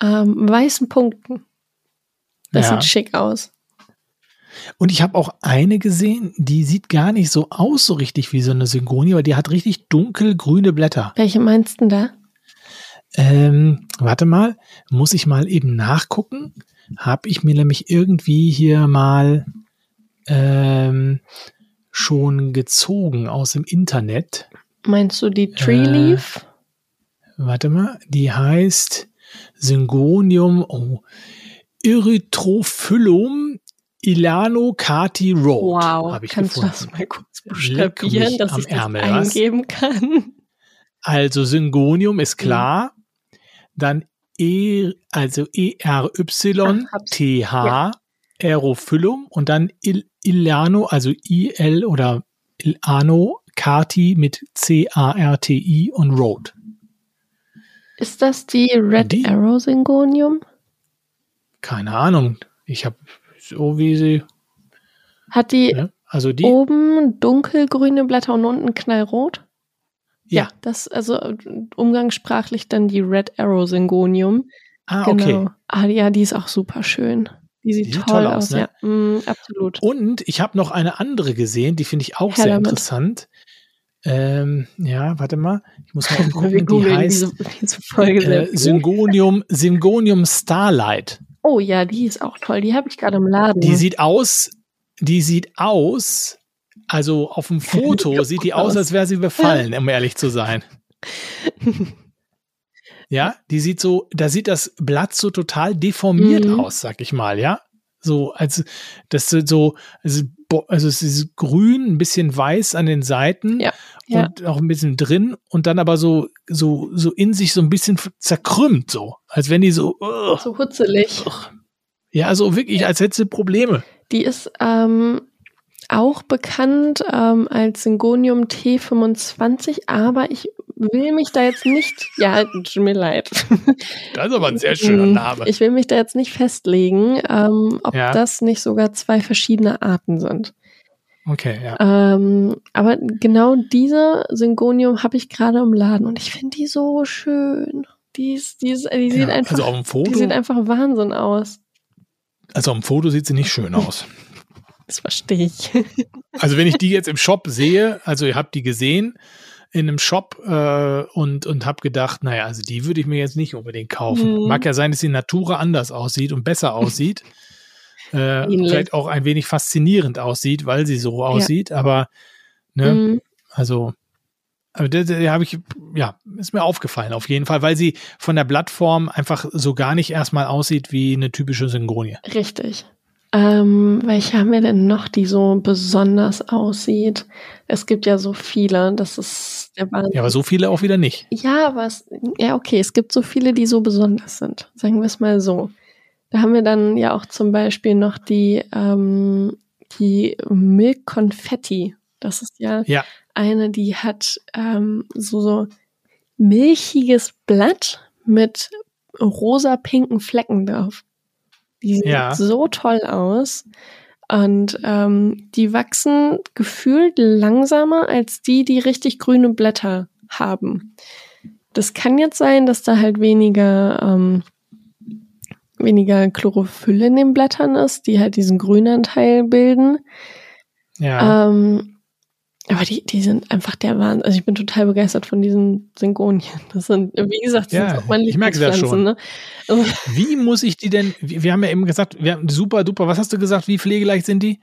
ähm, weißen Punkten. Das ja. sieht schick aus. Und ich habe auch eine gesehen, die sieht gar nicht so aus, so richtig wie so eine Syngonie, aber die hat richtig dunkelgrüne Blätter. Welche meinst du da? Ähm, warte mal, muss ich mal eben nachgucken. Habe ich mir nämlich irgendwie hier mal ähm, schon gezogen aus dem Internet. Meinst du die Tree Leaf? Äh, warte mal, die heißt Syngonium oh, Erythrophyllum Ilano Kati Road. Wow, ich kannst gefunden. du das mal kurz buchstabieren, dass ich Ärmel, das eingeben kann? Also Syngonium ist klar. Mhm. Dann E, also E-R-Y-T-H, ja. Aerophyllum und dann Il Ilano, also I-L oder Ilano Kati mit C-A-R-T-I und Road. Ist das die Red die? Arrow Syngonium? Keine Ahnung. Ich habe so wie sie. Hat die, ja, also die oben dunkelgrüne Blätter und unten knallrot? Ja. ja. Das, also umgangssprachlich dann die Red Arrow Syngonium. Ah, genau. okay. Ah, ja, die ist auch super schön. Die sieht, die sieht toll, toll, aus, ne? ja. Mm, absolut. Und ich habe noch eine andere gesehen, die finde ich auch Herr sehr damit. interessant. Ähm, ja, warte mal. Ich muss mal gucken, die heißt diese, diese äh, Syngonium, Syngonium Starlight. Oh ja, die ist auch toll. Die habe ich gerade im Laden. Die sieht aus, die sieht aus Also auf dem Foto sieht die aus, als wäre sie befallen, um ehrlich zu sein. Ja, die sieht so, da sieht das Blatt so total deformiert Mhm. aus, sag ich mal, ja. So, als das so, also, also es ist grün, ein bisschen weiß an den Seiten Ja, ja. und auch ein bisschen drin und dann aber so, so, so in sich so ein bisschen zerkrümmt, so. Als wenn die so, ugh. So hutzelig. ja, so wirklich, als hätte sie Probleme. Die ist ähm, auch bekannt ähm, als Syngonium T25, aber ich will mich da jetzt nicht, ja, tut mir leid. Das ist aber ein sehr schöner Mm, Name. Ich will mich da jetzt nicht festlegen, ähm, ob Ja. das nicht sogar zwei verschiedene Arten sind. Okay, ja. Ähm, aber genau diese Syngonium habe ich gerade im Laden und ich finde die so schön. Die, ist, die, ist, die sieht ja. einfach, Also auf dem die Foto, sieht einfach Wahnsinn aus. also auf dem Foto sieht sie nicht schön aus. Das verstehe ich. Also wenn ich die jetzt im Shop sehe, also ihr habt die gesehen in einem Shop äh, und, und habe gedacht, naja, also die würde ich mir jetzt nicht unbedingt kaufen. Mhm. Mag ja sein, dass die Natura anders aussieht und besser aussieht. äh, vielleicht auch ein wenig faszinierend aussieht, weil sie so aussieht, aber ne, Mm, also aber da, da habe ich, ja, ist mir aufgefallen auf jeden Fall, weil sie von der Blattform einfach so gar nicht erstmal aussieht wie eine typische Syngonie. Richtig. Ähm, welche haben wir denn noch, die so besonders aussieht? Es gibt ja so viele, das ist der Wahnsinn. Ja, aber so viele auch wieder nicht. Ja, aber es, ja, okay, es gibt so viele, die so besonders sind. Sagen wir es mal so. Da haben wir dann ja auch zum Beispiel noch die, ähm, die Milk Confetti. Das ist ja, Ja. eine, die hat ähm, so, so milchiges Blatt mit rosa-pinken Flecken drauf. Die sieht Ja. so toll aus. Und ähm, die wachsen gefühlt langsamer als die, die richtig grüne Blätter haben. Das kann jetzt sein, dass da halt weniger, ähm, weniger Chlorophyll in den Blättern ist, die halt diesen Grünanteil bilden. Ja. Ähm, aber die, die sind einfach der Wahnsinn. Also ich bin total begeistert von diesen Syngonien. Das sind, wie gesagt, das Ja, sind auch meine ich merke das Lieblingspflanzen. Ne? Also, Wie muss ich die denn, wir haben ja eben gesagt, wir haben super duper, was hast du gesagt, wie pflegeleicht sind die?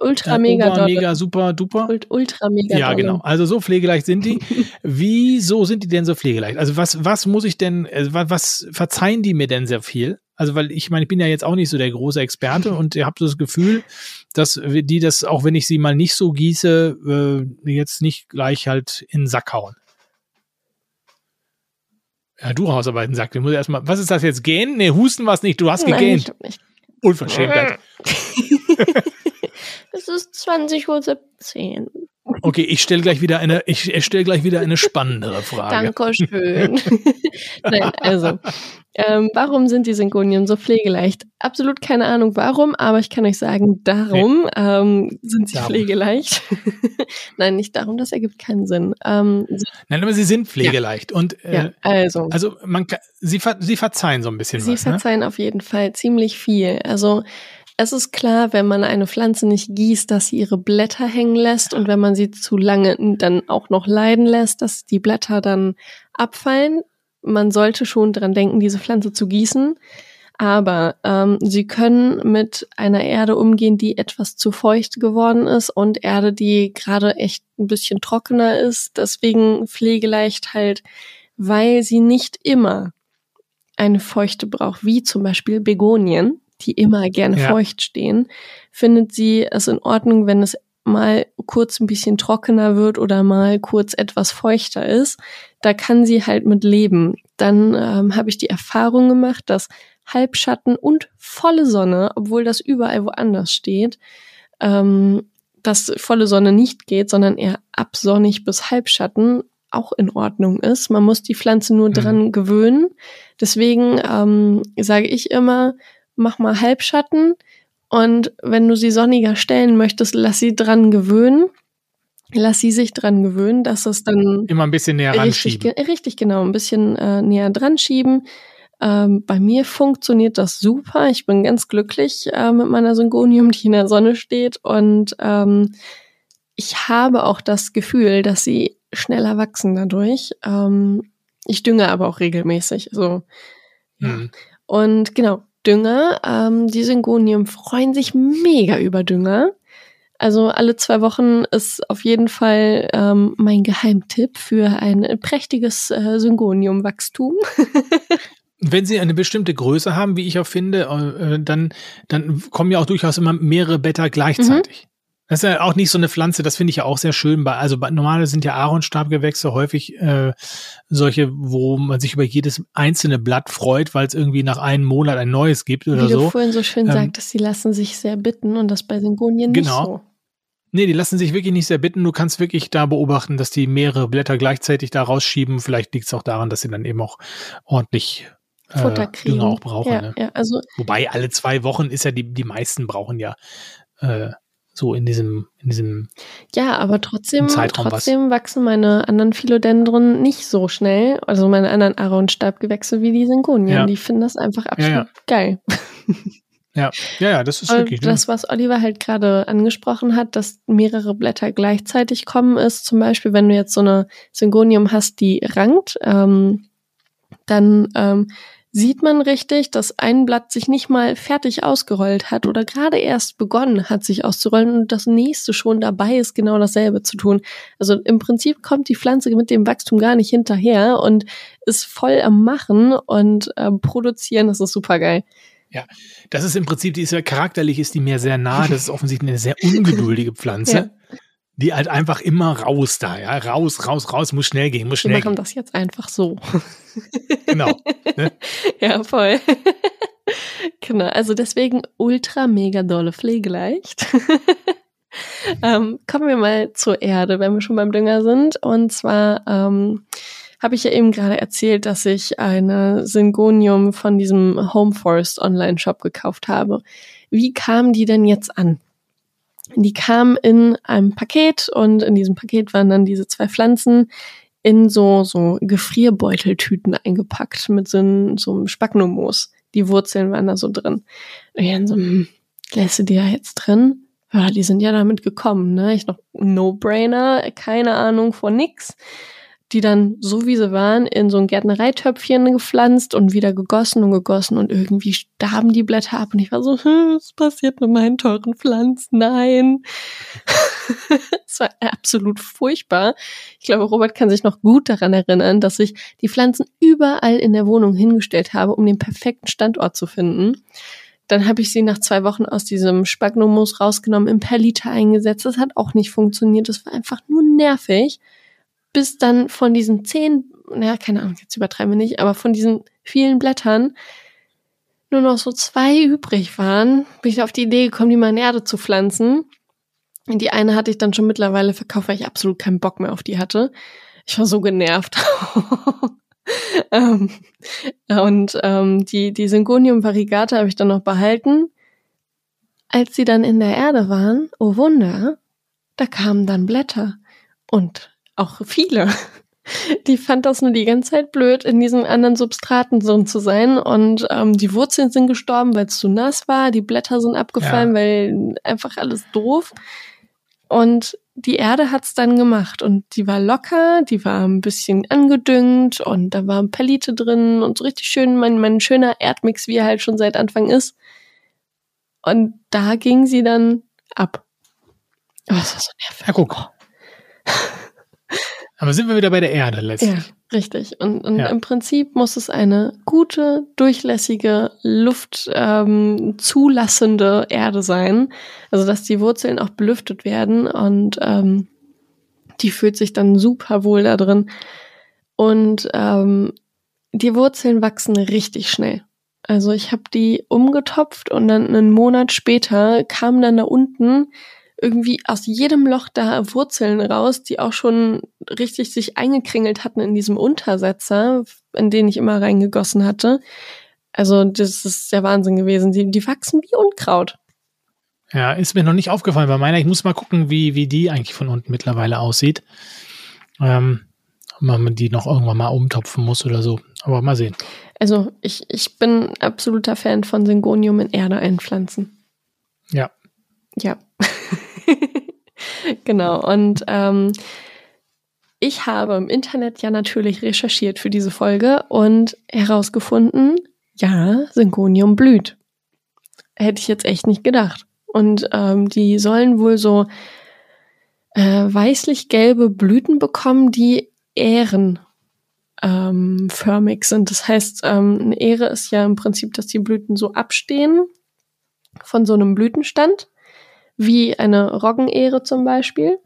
ultra Äh, mega Ober, mega, super duper? Ult- Ultra mega Ja, dolle. genau. Also so pflegeleicht sind die. Wieso sind die denn so pflegeleicht? Also was, was muss ich denn, äh, wa- was verzeihen die mir denn sehr viel? Also weil ich meine, ich bin ja jetzt auch nicht so der große Experte und ihr habt so das Gefühl, dass die das, auch wenn ich sie mal nicht so gieße, äh, jetzt nicht gleich halt in den Sack hauen. Ja, du Hausarbeiten sagt, ich muss erstmal, was ist das jetzt? Gähnen? Nee, Husten war es nicht, du hast Nein, gegähnt. Unverschämtheit. Es ist 20.17 Uhr. Okay, ich stelle gleich wieder eine, ich, ich stelle gleich wieder eine spannendere Frage. Dankeschön. Nein, also, ähm, warum sind die Syngonien so pflegeleicht? Absolut keine Ahnung warum, aber ich kann euch sagen, darum ähm, sind sie Darum. pflegeleicht. Nein, nicht darum, das ergibt keinen Sinn. Ähm, sie, Nein, aber sie sind pflegeleicht und äh, ja, also. Also man kann, sie, ver, sie verzeihen so ein bisschen Sie was. Ne? verzeihen auf jeden Fall ziemlich viel. Also es ist klar, wenn man eine Pflanze nicht gießt, dass sie ihre Blätter hängen lässt und wenn man sie zu lange dann auch noch leiden lässt, dass die Blätter dann abfallen. Man sollte schon dran denken, diese Pflanze zu gießen. Aber ähm, sie können mit einer Erde umgehen, die etwas zu feucht geworden ist und Erde, die gerade echt ein bisschen trockener ist. Deswegen pflegeleicht halt, weil sie nicht immer eine Feuchte braucht, wie zum Beispiel Begonien, die immer gerne Ja. feucht stehen, findet sie es in Ordnung, wenn es mal kurz ein bisschen trockener wird oder mal kurz etwas feuchter ist. Da kann sie halt mit leben. Dann ähm, habe ich die Erfahrung gemacht, dass Halbschatten und volle Sonne, obwohl das überall woanders steht, ähm, dass volle Sonne nicht geht, sondern eher absonnig bis Halbschatten auch in Ordnung ist. Man muss die Pflanze nur Mhm. dran gewöhnen. Deswegen ähm, sage ich immer, mach mal Halbschatten und wenn du sie sonniger stellen möchtest, lass sie dran gewöhnen. Lass sie sich dran gewöhnen, dass es dann Immer ein bisschen näher richtig, ranschieben. richtig genau ein bisschen äh, näher dran schieben. Ähm, bei mir funktioniert das super. Ich bin ganz glücklich äh, mit meiner Syngonium, die in der Sonne steht. Und ähm, ich habe auch das Gefühl, dass sie schneller wachsen dadurch. Ähm, ich dünge aber auch regelmäßig. So. Mhm. Und genau, Dünger. Ähm, die Syngonium freuen sich mega über Dünger. Also alle zwei Wochen ist auf jeden Fall ähm, mein Geheimtipp für ein prächtiges äh, Syngoniumwachstum. Wenn sie eine bestimmte Größe haben, wie ich auch finde, äh, dann, dann kommen ja auch durchaus immer mehrere Blätter gleichzeitig. Mhm. Das ist ja auch nicht so eine Pflanze, das finde ich ja auch sehr schön. Bei, also bei, normale sind ja Aaronstabgewächse häufig äh, solche, wo man sich über jedes einzelne Blatt freut, weil es irgendwie nach einem Monat ein neues gibt oder Wie so. Wie du vorhin so schön ähm, sagtest, die lassen sich sehr bitten und das bei Syngonien nicht genau. so. Nee, die lassen sich wirklich nicht sehr bitten. Du kannst wirklich da beobachten, dass die mehrere Blätter gleichzeitig da rausschieben. Vielleicht liegt es auch daran, dass sie dann eben auch ordentlich äh, Futter kriegen. Dünger auch brauchen. Ja, ne? ja, also Wobei alle zwei Wochen ist ja die, die meisten brauchen ja äh, so in diesem, in diesem Ja, aber trotzdem, Zeitraum trotzdem wachsen meine anderen Philodendron nicht so schnell, also meine anderen Aaronstabgewächse wie die Syngonien. Ja. Die finden das einfach absolut Ja, ja. geil. Ja, ja, ja, das ist Und wirklich. ne? das, was Oliver halt gerade angesprochen hat, dass mehrere Blätter gleichzeitig kommen, ist zum Beispiel, wenn du jetzt so eine Syngonium hast, die rankt, ähm, dann ähm, sieht man richtig, dass ein Blatt sich nicht mal fertig ausgerollt hat oder gerade erst begonnen hat, sich auszurollen und das nächste schon dabei ist, genau dasselbe zu tun. Also im Prinzip kommt die Pflanze mit dem Wachstum gar nicht hinterher und ist voll am Machen und ähm, produzieren. Das ist super geil. Das ist im Prinzip, die ist ja charakterlich, ist die mir sehr nah. Das ist offensichtlich eine sehr ungeduldige Pflanze. Ja. Die halt einfach immer raus da, ja. Raus, raus, raus, muss schnell gehen, muss Wir schnell machen gehen. das jetzt einfach so. Genau. Ne? Ja, voll. genau, also deswegen ultra mega dolle pflegeleicht. ähm, kommen wir mal zur Erde, wenn wir schon beim Dünger sind. Und zwar ähm, habe ich ja eben gerade erzählt, dass ich eine Syngonium von diesem Home Forest Online Shop gekauft habe. Wie kam die denn jetzt an? Die kam in einem Paket und in diesem Paket waren dann diese zwei Pflanzen in so, so Gefrierbeuteltüten eingepackt mit so, so einem Spagnummos. Die Wurzeln waren da so drin. Und ich so, hm, lässt du die da jetzt drin? Ja, die sind ja damit gekommen, ne? Ich noch No-Brainer, keine Ahnung von nix. Die dann, so wie sie waren, in so ein Gärtnereitöpfchen gepflanzt und wieder gegossen und gegossen und irgendwie starben die Blätter ab und ich war so, hm, was passiert mit meinen teuren Pflanzen? Nein. Es war absolut furchtbar. Ich glaube, Robert kann sich noch gut daran erinnern, dass ich die Pflanzen überall in der Wohnung hingestellt habe, um den perfekten Standort zu finden. Dann habe ich sie nach zwei Wochen aus diesem Spagnumus rausgenommen, im Perliter eingesetzt. Das hat auch nicht funktioniert. Das war einfach nur nervig. Bis dann von diesen zehn, naja, keine Ahnung, jetzt übertreiben wir nicht, aber von diesen vielen Blättern nur noch so zwei übrig waren, bin ich auf die Idee gekommen, die mal in Erde zu pflanzen. Die eine hatte ich dann schon mittlerweile verkauft, weil ich absolut keinen Bock mehr auf die hatte. Ich war so genervt. ähm, und ähm, die, die Syngonium variegata habe ich dann noch behalten. Als sie dann in der Erde waren, oh Wunder, da kamen dann Blätter. Und auch viele. Die fand das nur die ganze Zeit blöd, in diesen anderen Substraten so zu sein. Und ähm, die Wurzeln sind gestorben, weil es zu nass war. Die Blätter sind abgefallen, Ja. weil einfach alles doof. Und die Erde hat's dann gemacht. Und die war locker, die war ein bisschen angedüngt und da waren Perlite drin und so richtig schön, mein, mein schöner Erdmix, wie er halt schon seit Anfang ist. Und da ging sie dann ab. Oh, das war so nervig. Ja, guck. Aber sind wir wieder bei der Erde letztlich. Ja, richtig. Und, und Ja. im Prinzip muss es eine gute, durchlässige, Luft ähm, zulassende Erde sein. Also dass die Wurzeln auch belüftet werden und ähm, die fühlt sich dann super wohl da drin. Und ähm, die Wurzeln wachsen richtig schnell. Also ich habe die umgetopft und dann einen Monat später kamen dann da unten irgendwie aus jedem Loch da Wurzeln raus, die auch schon richtig sich eingekringelt hatten in diesem Untersetzer, in den ich immer reingegossen hatte. Also das ist der Wahnsinn gewesen. Die, die wachsen wie Unkraut. Ja, ist mir noch nicht aufgefallen bei meiner. Ich muss mal gucken, wie, wie die eigentlich von unten mittlerweile aussieht. Ähm, ob man die noch irgendwann mal umtopfen muss oder so. Aber mal sehen. Also ich, ich bin absoluter Fan von Syngonium in Erde einpflanzen. Ja. Ja. genau. Und ähm, ich habe im Internet ja natürlich recherchiert für diese Folge und herausgefunden, ja, Syngonium blüht. Hätte ich jetzt echt nicht gedacht. Und ähm, die sollen wohl so äh, weißlich-gelbe Blüten bekommen, die Ähren ähm, förmig sind. Das heißt, ähm, eine Ähre ist ja im Prinzip, dass die Blüten so abstehen von so einem Blütenstand, wie eine Roggenähre zum Beispiel.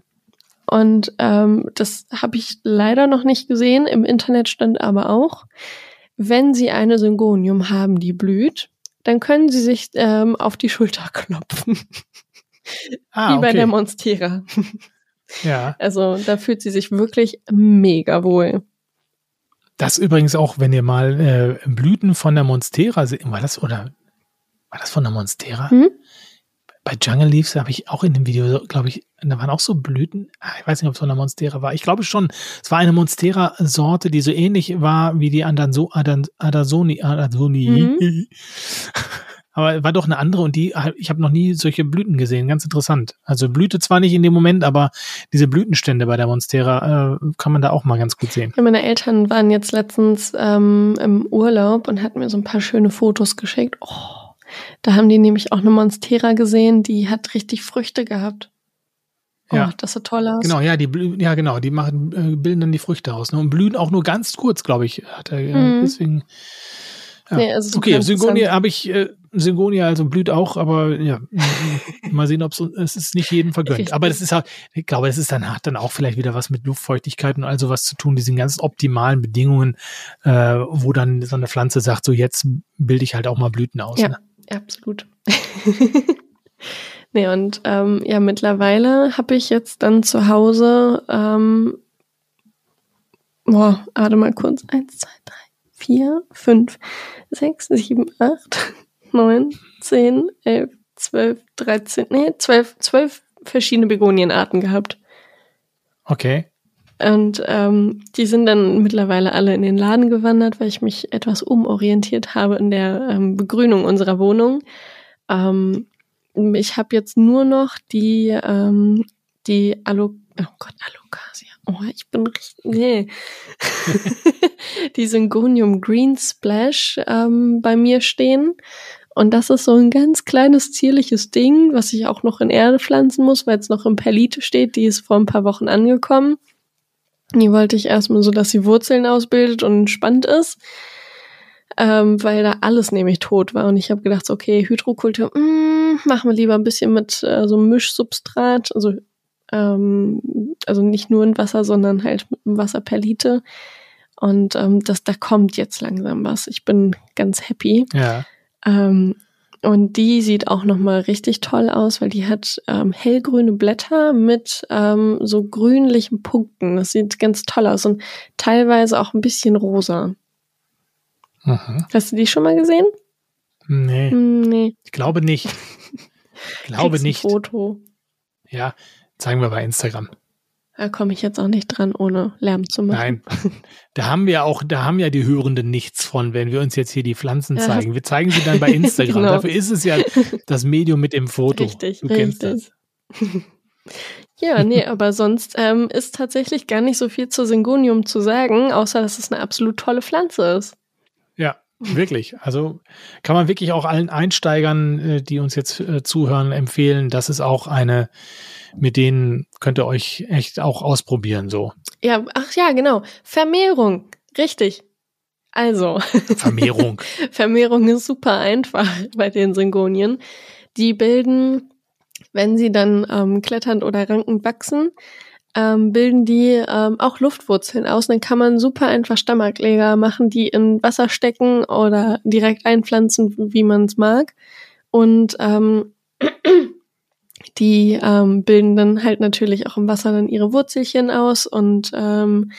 Und ähm, das habe ich leider noch nicht gesehen. Im Internet stand aber auch, wenn Sie eine Syngonium haben, die blüht, dann können Sie sich ähm, auf die Schulter klopfen. Ah, wie bei okay. der Monstera. Ja. Also da fühlt sie sich wirklich mega wohl. Das übrigens auch, wenn ihr mal äh, Blüten von der Monstera seht, war das oder war das von der Monstera? Hm? Bei Jungle Leaves habe ich auch in dem Video, glaube ich, da waren auch so Blüten. Ah, Ich weiß nicht, ob es von der Monstera war. Ich glaube schon, es war eine Monstera-Sorte, die so ähnlich war wie die Adanso, Adan, Adasoni. Adasoni. Mhm. Aber war doch eine andere und die, ich habe noch nie solche Blüten gesehen. Ganz interessant. Also Blüte zwar nicht in dem Moment, aber diese Blütenstände bei der Monstera äh, kann man da auch mal ganz gut sehen. Ja, meine Eltern waren jetzt letztens ähm, im Urlaub und hatten mir so ein paar schöne Fotos geschickt. Oh, da haben die nämlich auch eine Monstera gesehen, die hat richtig Früchte gehabt. Oh, Ja. das sah toll aus. Genau, ja, die ja genau, die machen äh, bilden dann die Früchte aus ne? und blühen auch nur ganz kurz, glaube ich. Hat er, äh, Mhm. Deswegen. Ja. Nee, also okay. Syngonia habe ich äh, Syngonia also blüht auch, aber ja, mal sehen, ob es ist nicht jedem vergönnt. Richtig. Aber das ist halt, ich glaube, das ist dann hat dann auch vielleicht wieder was mit Luftfeuchtigkeit und all sowas zu tun, diesen ganz optimalen Bedingungen, äh, wo dann so eine Pflanze sagt, so jetzt bilde ich halt auch mal Blüten aus. Ja. Ne? Absolut. nee, und ähm, ja, mittlerweile habe ich jetzt dann zu Hause, ähm, boah, warte mal kurz, eins, zwei, drei, vier, fünf, sechs, sieben, acht, neun, zehn, elf, zwölf, dreizehn, nee, zwölf, zwölf verschiedene Begonienarten gehabt. Okay. Und ähm, die sind dann mittlerweile alle in den Laden gewandert, weil ich mich etwas umorientiert habe in der ähm, Begrünung unserer Wohnung. Ähm, ich habe jetzt nur noch die, ähm, die Alo oh Gott, Alocasia. Oh, ich bin richtig, nee. die Syngonium Green Splash ähm, bei mir stehen. Und das ist so ein ganz kleines, zierliches Ding, was ich auch noch in Erde pflanzen muss, weil es noch in Perlite steht. Die ist vor ein paar Wochen angekommen. Die wollte ich erstmal so, dass sie Wurzeln ausbildet und entspannt ist. Ähm, weil da alles nämlich tot war. Und ich habe gedacht, so, okay, Hydrokultur, mm, machen wir lieber ein bisschen mit äh, so Mischsubstrat, also, ähm, also nicht nur in Wasser, sondern halt mit Wasserperlite. Und ähm, das, da kommt jetzt langsam was. Ich bin ganz happy. Ja. Ähm, und die sieht auch nochmal richtig toll aus, weil die hat ähm, hellgrüne Blätter mit ähm, so grünlichen Punkten. Das sieht ganz toll aus und teilweise auch ein bisschen rosa. Mhm. Hast du die schon mal gesehen? Nee, Hm, nee. ich glaube nicht. Ich glaube Kriegst ein nicht. Foto. Ja, zeigen wir bei Instagram. Da komme ich jetzt auch nicht dran, ohne Lärm zu machen. Nein, da haben wir auch, da haben ja die Hörenden nichts von, wenn wir uns jetzt hier die Pflanzen Ja. zeigen. Wir zeigen sie dann bei Instagram. Genau. Dafür ist es ja das Medium mit dem Foto. Richtig, du kennst richtig. das. Ja, nee, aber sonst ähm, ist tatsächlich gar nicht so viel zu Syngonium zu sagen, außer dass es eine absolut tolle Pflanze ist. Wirklich. Also kann man wirklich auch allen Einsteigern, äh, die uns jetzt äh, zuhören, empfehlen. Das ist auch eine, mit denen könnt ihr euch echt auch ausprobieren. So Ja, ach ja, genau. Vermehrung. Richtig. Also, Vermehrung. Vermehrung ist super einfach bei den Syngonien. Die bilden, wenn sie dann ähm, kletternd oder rankend wachsen, ähm, bilden die ähm, auch Luftwurzeln aus. Dann kann man super einfach Stammakleger machen, die in Wasser stecken oder direkt einpflanzen, wie man es mag. Und ähm, die ähm, bilden dann halt natürlich auch im Wasser dann ihre Wurzelchen aus und ähm,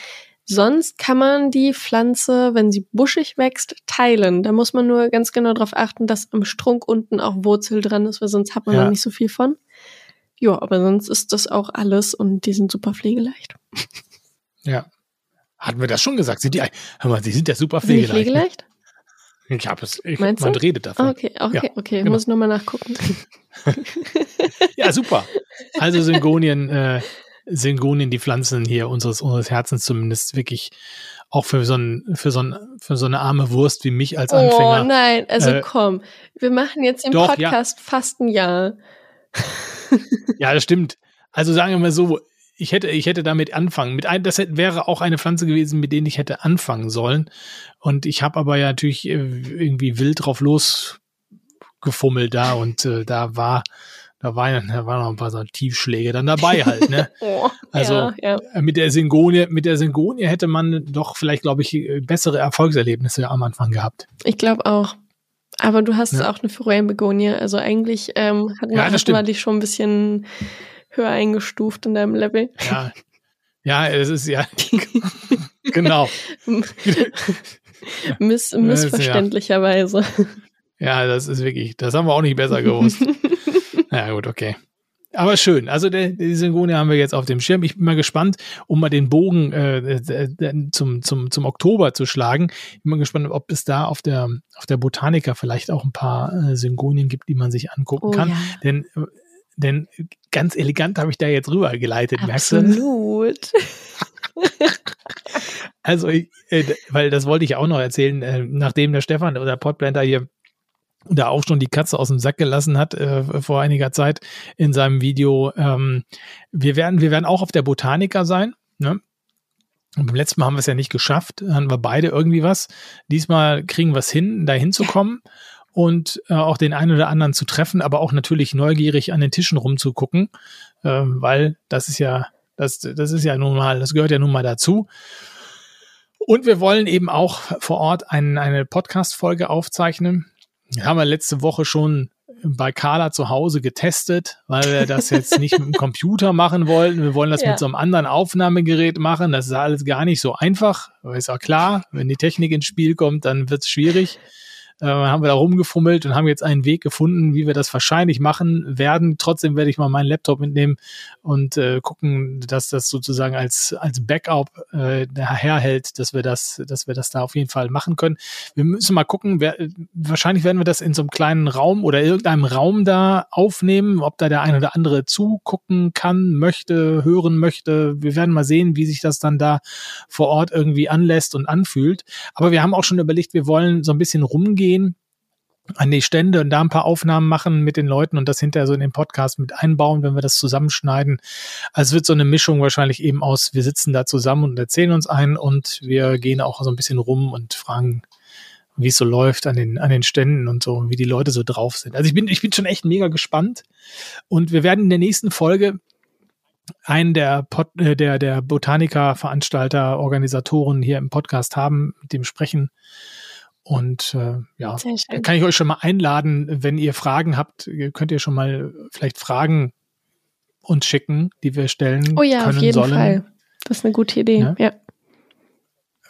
Sonst kann man die Pflanze, wenn sie buschig wächst, teilen. Da muss man nur ganz genau darauf achten, dass am Strunk unten auch Wurzel dran ist, weil sonst hat man Ja. da nicht so viel von. Ja, aber sonst ist das auch alles und die sind super pflegeleicht. ja. Hatten wir das schon gesagt? Sind die, hör mal, die sind ja super Sind die pflegeleicht. ne? pflegeleicht? Ich habe es, ich, Meinst man du? redet davon. Ah, okay, okay, Ja, okay. genau. Muss ich nochmal nachgucken. Ja, super. Also Syngonien, äh, Syngonien, die Pflanzen hier unseres, unseres Herzens zumindest wirklich auch für so, ein, für, so ein, für so eine arme Wurst wie mich als Anfänger. Oh nein, also Äh, komm. Wir machen jetzt den doch, ja. Podcast fast ein Jahr. Ja, das stimmt. Also sagen wir mal so, ich hätte, ich hätte damit anfangen. Mit ein, das hätte, wäre auch eine Pflanze gewesen, mit denen ich hätte anfangen sollen. Und ich habe aber ja natürlich äh, irgendwie wild drauf losgefummelt da und äh, da war da waren, da waren noch ein paar so Tiefschläge dann dabei halt, ne? Oh, also ja, ja. äh, mit der Syngonie, mit der Syngonie hätte man doch vielleicht, glaube ich, äh, bessere Erfolgserlebnisse am Anfang gehabt. Ich glaube auch. Aber du hast Ja. auch eine Forellenbegonie. Also eigentlich ähm, hatten, wir, Ja, wir stimmt. dich schon ein bisschen höher eingestuft in deinem Level. Ja, ja, es ist ja genau. Miss, missverständlicherweise. Ja, das ist wirklich, das haben wir auch nicht besser gewusst. ja, gut, okay. Aber schön. Also der, die Syngonie haben wir jetzt auf dem Schirm. Ich bin mal gespannt, um mal den Bogen äh, äh, zum, zum, zum Oktober zu schlagen. Ich bin mal gespannt, ob es da auf der, auf der Botanica vielleicht auch ein paar äh, Syngonien gibt, die man sich angucken Oh kann. ja. Denn, äh, denn ganz elegant habe ich da jetzt rübergeleitet, merkst du? Absolut. Also, ich, äh, weil das wollte ich auch noch erzählen, äh, nachdem der Stefan oder Podplanter hier da auch schon die Katze aus dem Sack gelassen hat äh, vor einiger Zeit in seinem Video. Ähm, wir werden, wir werden auch auf der Botanica sein. Ne? Und beim letzten Mal haben wir es ja nicht geschafft, haben wir beide irgendwie was. Diesmal kriegen wir es hin, da hinzukommen und äh, auch den einen oder anderen zu treffen, aber auch natürlich neugierig an den Tischen rumzugucken, ähm, weil das ist ja, das, das ist ja nun mal, das gehört ja nun mal dazu. Und wir wollen eben auch vor Ort ein, eine Podcast-Folge aufzeichnen. Haben wir letzte Woche schon bei Carla zu Hause getestet, weil wir das jetzt nicht mit dem Computer machen wollten. Wir wollen das Ja. mit so einem anderen Aufnahmegerät machen. Das ist alles gar nicht so einfach. Aber ist auch klar, wenn die Technik ins Spiel kommt, dann wird es schwierig. Äh, haben wir da rumgefummelt und haben jetzt einen Weg gefunden, wie wir das wahrscheinlich machen werden. Trotzdem werde ich mal meinen Laptop mitnehmen und äh, gucken, dass das sozusagen als als Backup äh, herhält, dass wir das, dass wir das da auf jeden Fall machen können. Wir müssen mal gucken. Wer, wahrscheinlich werden wir das in so einem kleinen Raum oder irgendeinem Raum da aufnehmen, ob da der ein oder andere zugucken kann, möchte, hören möchte. Wir werden mal sehen, wie sich das dann da vor Ort irgendwie anlässt und anfühlt. Aber wir haben auch schon überlegt, wir wollen so ein bisschen rumgehen an die Stände und da ein paar Aufnahmen machen mit den Leuten und das hinterher so in den Podcast mit einbauen, wenn wir das zusammenschneiden. Also wird so eine Mischung wahrscheinlich eben aus, wir sitzen da zusammen und erzählen uns ein und wir gehen auch so ein bisschen rum und fragen, wie es so läuft an den, an den Ständen und so, wie die Leute so drauf sind. Also ich bin, ich bin schon echt mega gespannt und wir werden in der nächsten Folge einen der, Pod, äh, der, der Botaniker, Veranstalter, Organisatoren hier im Podcast haben, mit dem sprechen. Und äh, ja, kann ich euch schon mal einladen, wenn ihr Fragen habt, könnt ihr schon mal vielleicht Fragen uns schicken, die wir stellen Oh ja, können auf jeden sollen. Fall. Das ist eine gute Idee. Ja. Ja.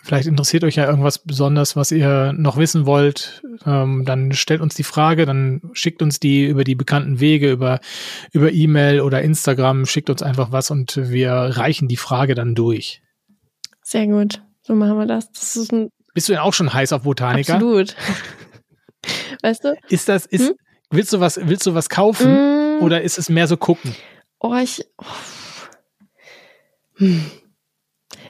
Vielleicht interessiert euch ja irgendwas besonders, was ihr noch wissen wollt. Ähm, dann stellt uns die Frage, dann schickt uns die über die bekannten Wege, über über E-Mail oder Instagram, schickt uns einfach was und wir reichen die Frage dann durch. Sehr gut. So machen wir das. Das ist ein Bist du denn auch schon heiß auf Botaniker? absolut. weißt du? Ist das ist Hm? willst du was willst du was kaufen Mm, oder ist es mehr so gucken? Oh, ich. Oh. Hm.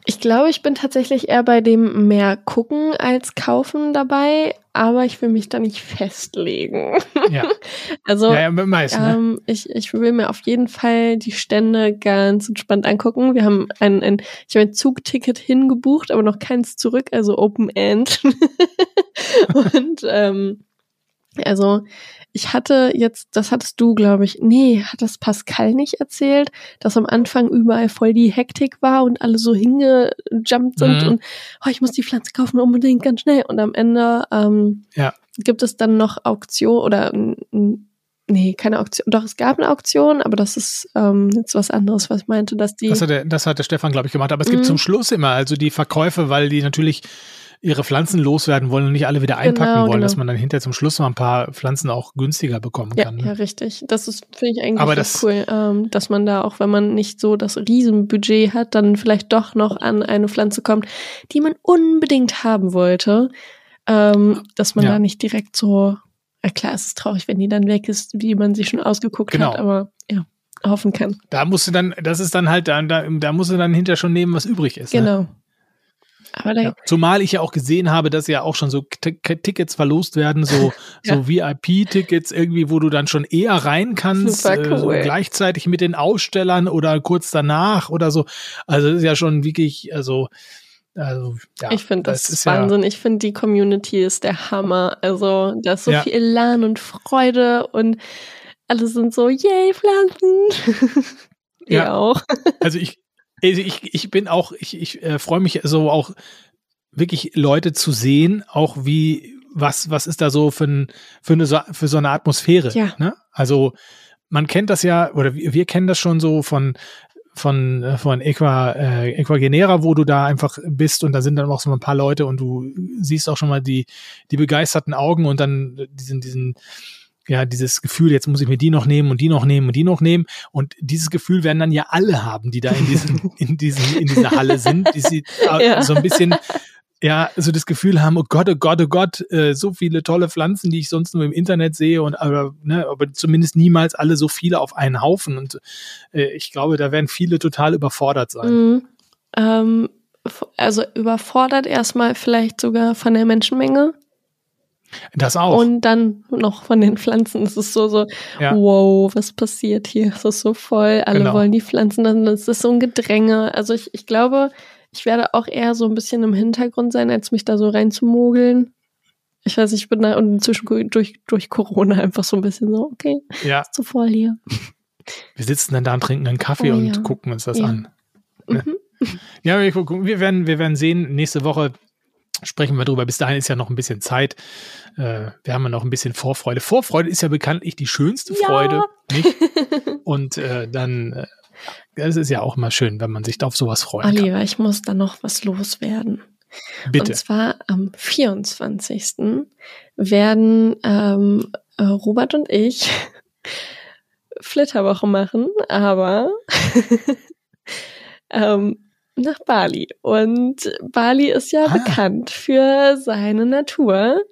Ich glaube, ich bin tatsächlich eher bei dem mehr gucken als kaufen dabei, aber ich will mich da nicht festlegen. Ja, Also ja, ja meist, ne? ähm, ich, ich will mir auf jeden Fall die Stände ganz entspannt angucken. Wir haben ein, ein ich habe ein Zugticket hingebucht, aber noch keins zurück, also Open End. Und ähm, also ich hatte jetzt, das hattest du, glaube ich, nee, hat das Pascal nicht erzählt, dass am Anfang überall voll die Hektik war und alle so hingejumpt sind Mhm. und oh, ich muss die Pflanze kaufen unbedingt ganz schnell. Und am Ende ähm, Ja. gibt es dann noch Auktion oder nee, keine Auktion. Doch, es gab eine Auktion, aber das ist ähm, jetzt was anderes, was ich meinte, dass die Das hat der, das hat der Stefan, glaube ich, gemacht. Aber es gibt Mhm. zum Schluss immer also die Verkäufe, weil die natürlich ihre Pflanzen loswerden wollen und nicht alle wieder einpacken Genau, wollen, genau. dass man dann hinterher zum Schluss mal ein paar Pflanzen auch günstiger bekommen Ja, kann. ja, Ne? richtig. Das ist, finde ich eigentlich Aber das- cool, ähm, dass man da auch, wenn man nicht so das Riesenbudget hat, dann vielleicht doch noch an eine Pflanze kommt, die man unbedingt haben wollte, ähm, dass man Ja. da nicht direkt so, ja klar, es ist traurig, wenn die dann weg ist, wie man sie schon ausgeguckt Genau. hat, aber ja, hoffen kann. Da musst du dann, das ist dann halt, da, da, da musst du dann hinterher schon nehmen, was übrig ist. Ne? Aber Ja. Zumal ich ja auch gesehen habe, dass ja auch schon so T Tickets verlost werden, so, Ja. so VIP-Tickets irgendwie, wo du dann schon eher rein kannst, Super äh, so cool. gleichzeitig mit den Ausstellern oder kurz danach oder so. Also das ist ja schon wirklich, also, also ja. ich finde das, ist Wahnsinn. Ich finde, die Community ist der Hammer. Also, da ist so Ja. viel Elan und Freude und alle sind so, yay, Pflanzen. Ja. auch. Also ich, ich, ich bin auch, ich, ich äh, freue mich so auch wirklich Leute zu sehen, auch wie, was, was ist da so für, ein, für, eine, so- für so eine Atmosphäre. Ja. Ne? Also man kennt das ja, oder wir, wir kennen das schon so von, von, äh, von Equa, äh, Equagenera, wo du da einfach bist und da sind dann auch so ein paar Leute und du siehst auch schon mal die, die begeisterten Augen und dann diesen, diesen, ja, dieses Gefühl, jetzt muss ich mir die noch nehmen und die noch nehmen und die noch nehmen. Und dieses Gefühl werden dann ja alle haben, die da in diesen, in diesen, in dieser Halle sind, die sie Ja. so ein bisschen, ja, so das Gefühl haben, oh Gott, oh Gott, oh Gott, äh, so viele tolle Pflanzen, die ich sonst nur im Internet sehe und aber, ne, aber zumindest niemals alle so viele auf einen Haufen. Und äh, ich glaube, da werden viele total überfordert sein. Mhm. Ähm, also überfordert erstmal vielleicht sogar von der Menschenmenge Das auch. und dann noch von den Pflanzen. Es ist so, so, Ja. wow, was passiert hier? Es ist so voll, alle Genau. wollen die Pflanzen, dann ist es so ein Gedränge. Also ich, ich glaube, ich werde auch eher so ein bisschen im Hintergrund sein, als mich da so reinzumogeln. Ich weiß, ich bin da und inzwischen durch, durch Corona einfach so ein bisschen so, okay, ja, ist zu voll hier. wir sitzen dann da und trinken einen Kaffee Oh, und ja. gucken uns das Ja. an. Ne? Mhm. Ja, wir, gucken, wir, werden, wir werden sehen. Nächste Woche sprechen wir drüber. Bis dahin ist ja noch ein bisschen Zeit. Äh, wir haben ja noch ein bisschen Vorfreude. Vorfreude ist ja bekanntlich die schönste Ja. Freude, nicht? Und äh, dann, äh, es ist ja auch immer schön, wenn man sich auf sowas kann. Oliver, ich muss da noch was loswerden. Bitte. Und zwar am 24. werden ähm, äh, Robert und ich Flitterwoche machen, aber ähm, nach Bali. Und Bali ist ja Ah. bekannt für seine Natur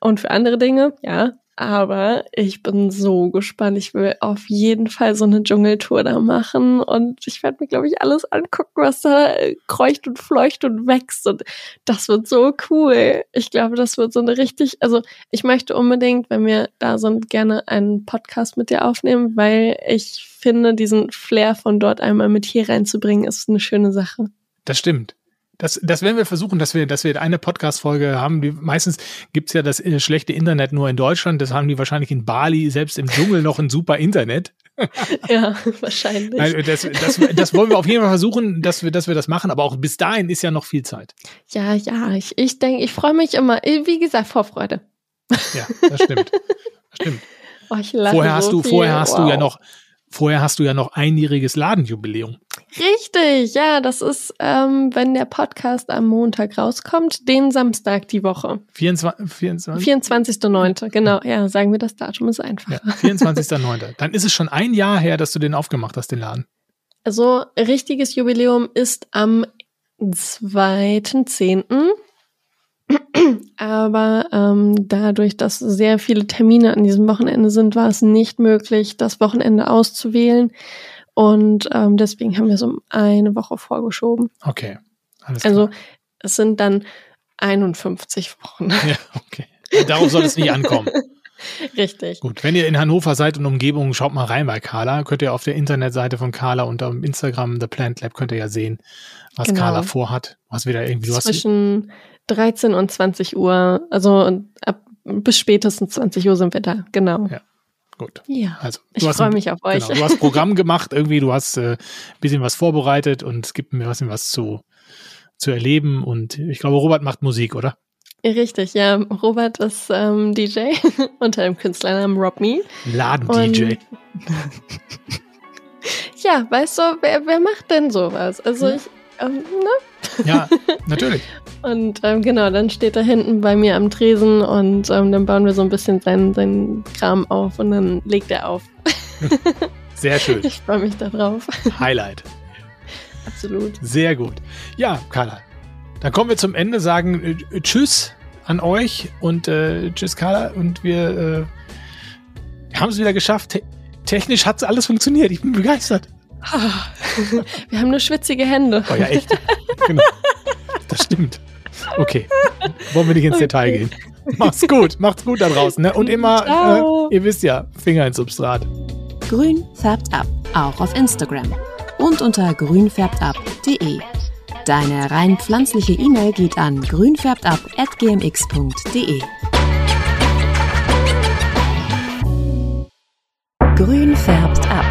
und für andere Dinge, ja. Aber ich bin so gespannt. Ich will auf jeden Fall so eine Dschungeltour da machen und ich werde mir, glaube ich, alles angucken, was da kreucht und fleucht und wächst. Und das wird so cool. Ich glaube, das wird so eine richtig, also ich möchte unbedingt, wenn wir da sind, gerne einen Podcast mit dir aufnehmen, weil ich finde, diesen Flair von dort einmal mit hier reinzubringen, ist eine schöne Sache. Das stimmt. Das, das werden wir versuchen, dass wir, dass wir eine Podcast-Folge haben. Die, meistens gibt's ja das äh, schlechte Internet nur in Deutschland. Das haben die wahrscheinlich in Bali, selbst im Dschungel, noch ein super Internet. Ja, wahrscheinlich. Nein, das, das, das wollen wir auf jeden Fall versuchen, dass wir, dass wir das machen. Aber auch bis dahin ist ja noch viel Zeit. Ja, ja, ich, ich denke, ich freue mich immer. Wie gesagt, Vorfreude. Ja, das stimmt. Das stimmt. Oh, Vorher hast so du, vorher hast du ja Wow. noch, vorher hast du ja noch einjähriges Ladenjubiläum. Richtig, ja, das ist, ähm, wenn der Podcast am Montag rauskommt, den Samstag die Woche. 24, 24, 24.09. Genau, ja, sagen wir das Datum ist einfach. ja, 24.09. Dann ist es schon ein Jahr her, dass du den aufgemacht hast, den Laden. Also, richtiges Jubiläum ist am 2.10. Aber ähm, dadurch, dass sehr viele Termine an diesem Wochenende sind, war es nicht möglich, das Wochenende auszuwählen. Und ähm, deswegen haben wir es um eine Woche vorgeschoben. Okay. Alles Also klar. es sind dann 51 Wochen. Ja, okay. Darauf soll es nicht ankommen. Richtig. Gut, wenn ihr in Hannover seid und Umgebung, schaut mal rein bei Carla. Könnt ihr auf der Internetseite von Carla und am Instagram The Plant Lab könnt ihr ja sehen, was Genau. Carla vorhat. Was wieder irgendwie, hast Zwischen 13 und 20 Uhr, also ab, bis spätestens 20 Uhr sind wir da, genau. Ja. Gut. Ja. Also, Ich freue ein- mich auf euch. Genau, du hast Programm gemacht, irgendwie, du hast äh, bisschen was vorbereitet und es gibt mir ein bisschen was zu, zu erleben. Und ich glaube, Robert macht Musik, oder? Richtig, ja. Robert ist ähm, DJ unter dem Künstlernamen Rob Me. Laden-DJ. Ja, weißt du, wer, wer macht denn sowas? Also Ja. ich, ähm, ne? Ja, natürlich. Und ähm, genau, dann steht er hinten bei mir am Tresen und ähm, dann bauen wir so ein bisschen seinen, seinen Kram auf und dann legt er auf. Sehr schön. Ich freue mich darauf. Highlight. Absolut. Sehr gut. Ja, Carla. Dann kommen wir zum Ende, sagen äh, Tschüss an euch und äh, Tschüss, Carla. Und wir, äh, haben es wieder geschafft. Te technisch hat alles funktioniert. Ich bin begeistert. Wir haben nur schwitzige Hände. Oh ja, echt. genau. Das stimmt. Okay. Wollen wir nicht ins Detail gehen. Macht's gut. Macht's gut da draußen. Ne? Und immer, äh, ihr wisst ja, Finger ins Substrat. Grün färbt ab, auch auf Instagram und unter grünfärbtab.de. Deine rein pflanzliche E-Mail geht an grünfärbtab@gmx.de. Grün färbt ab.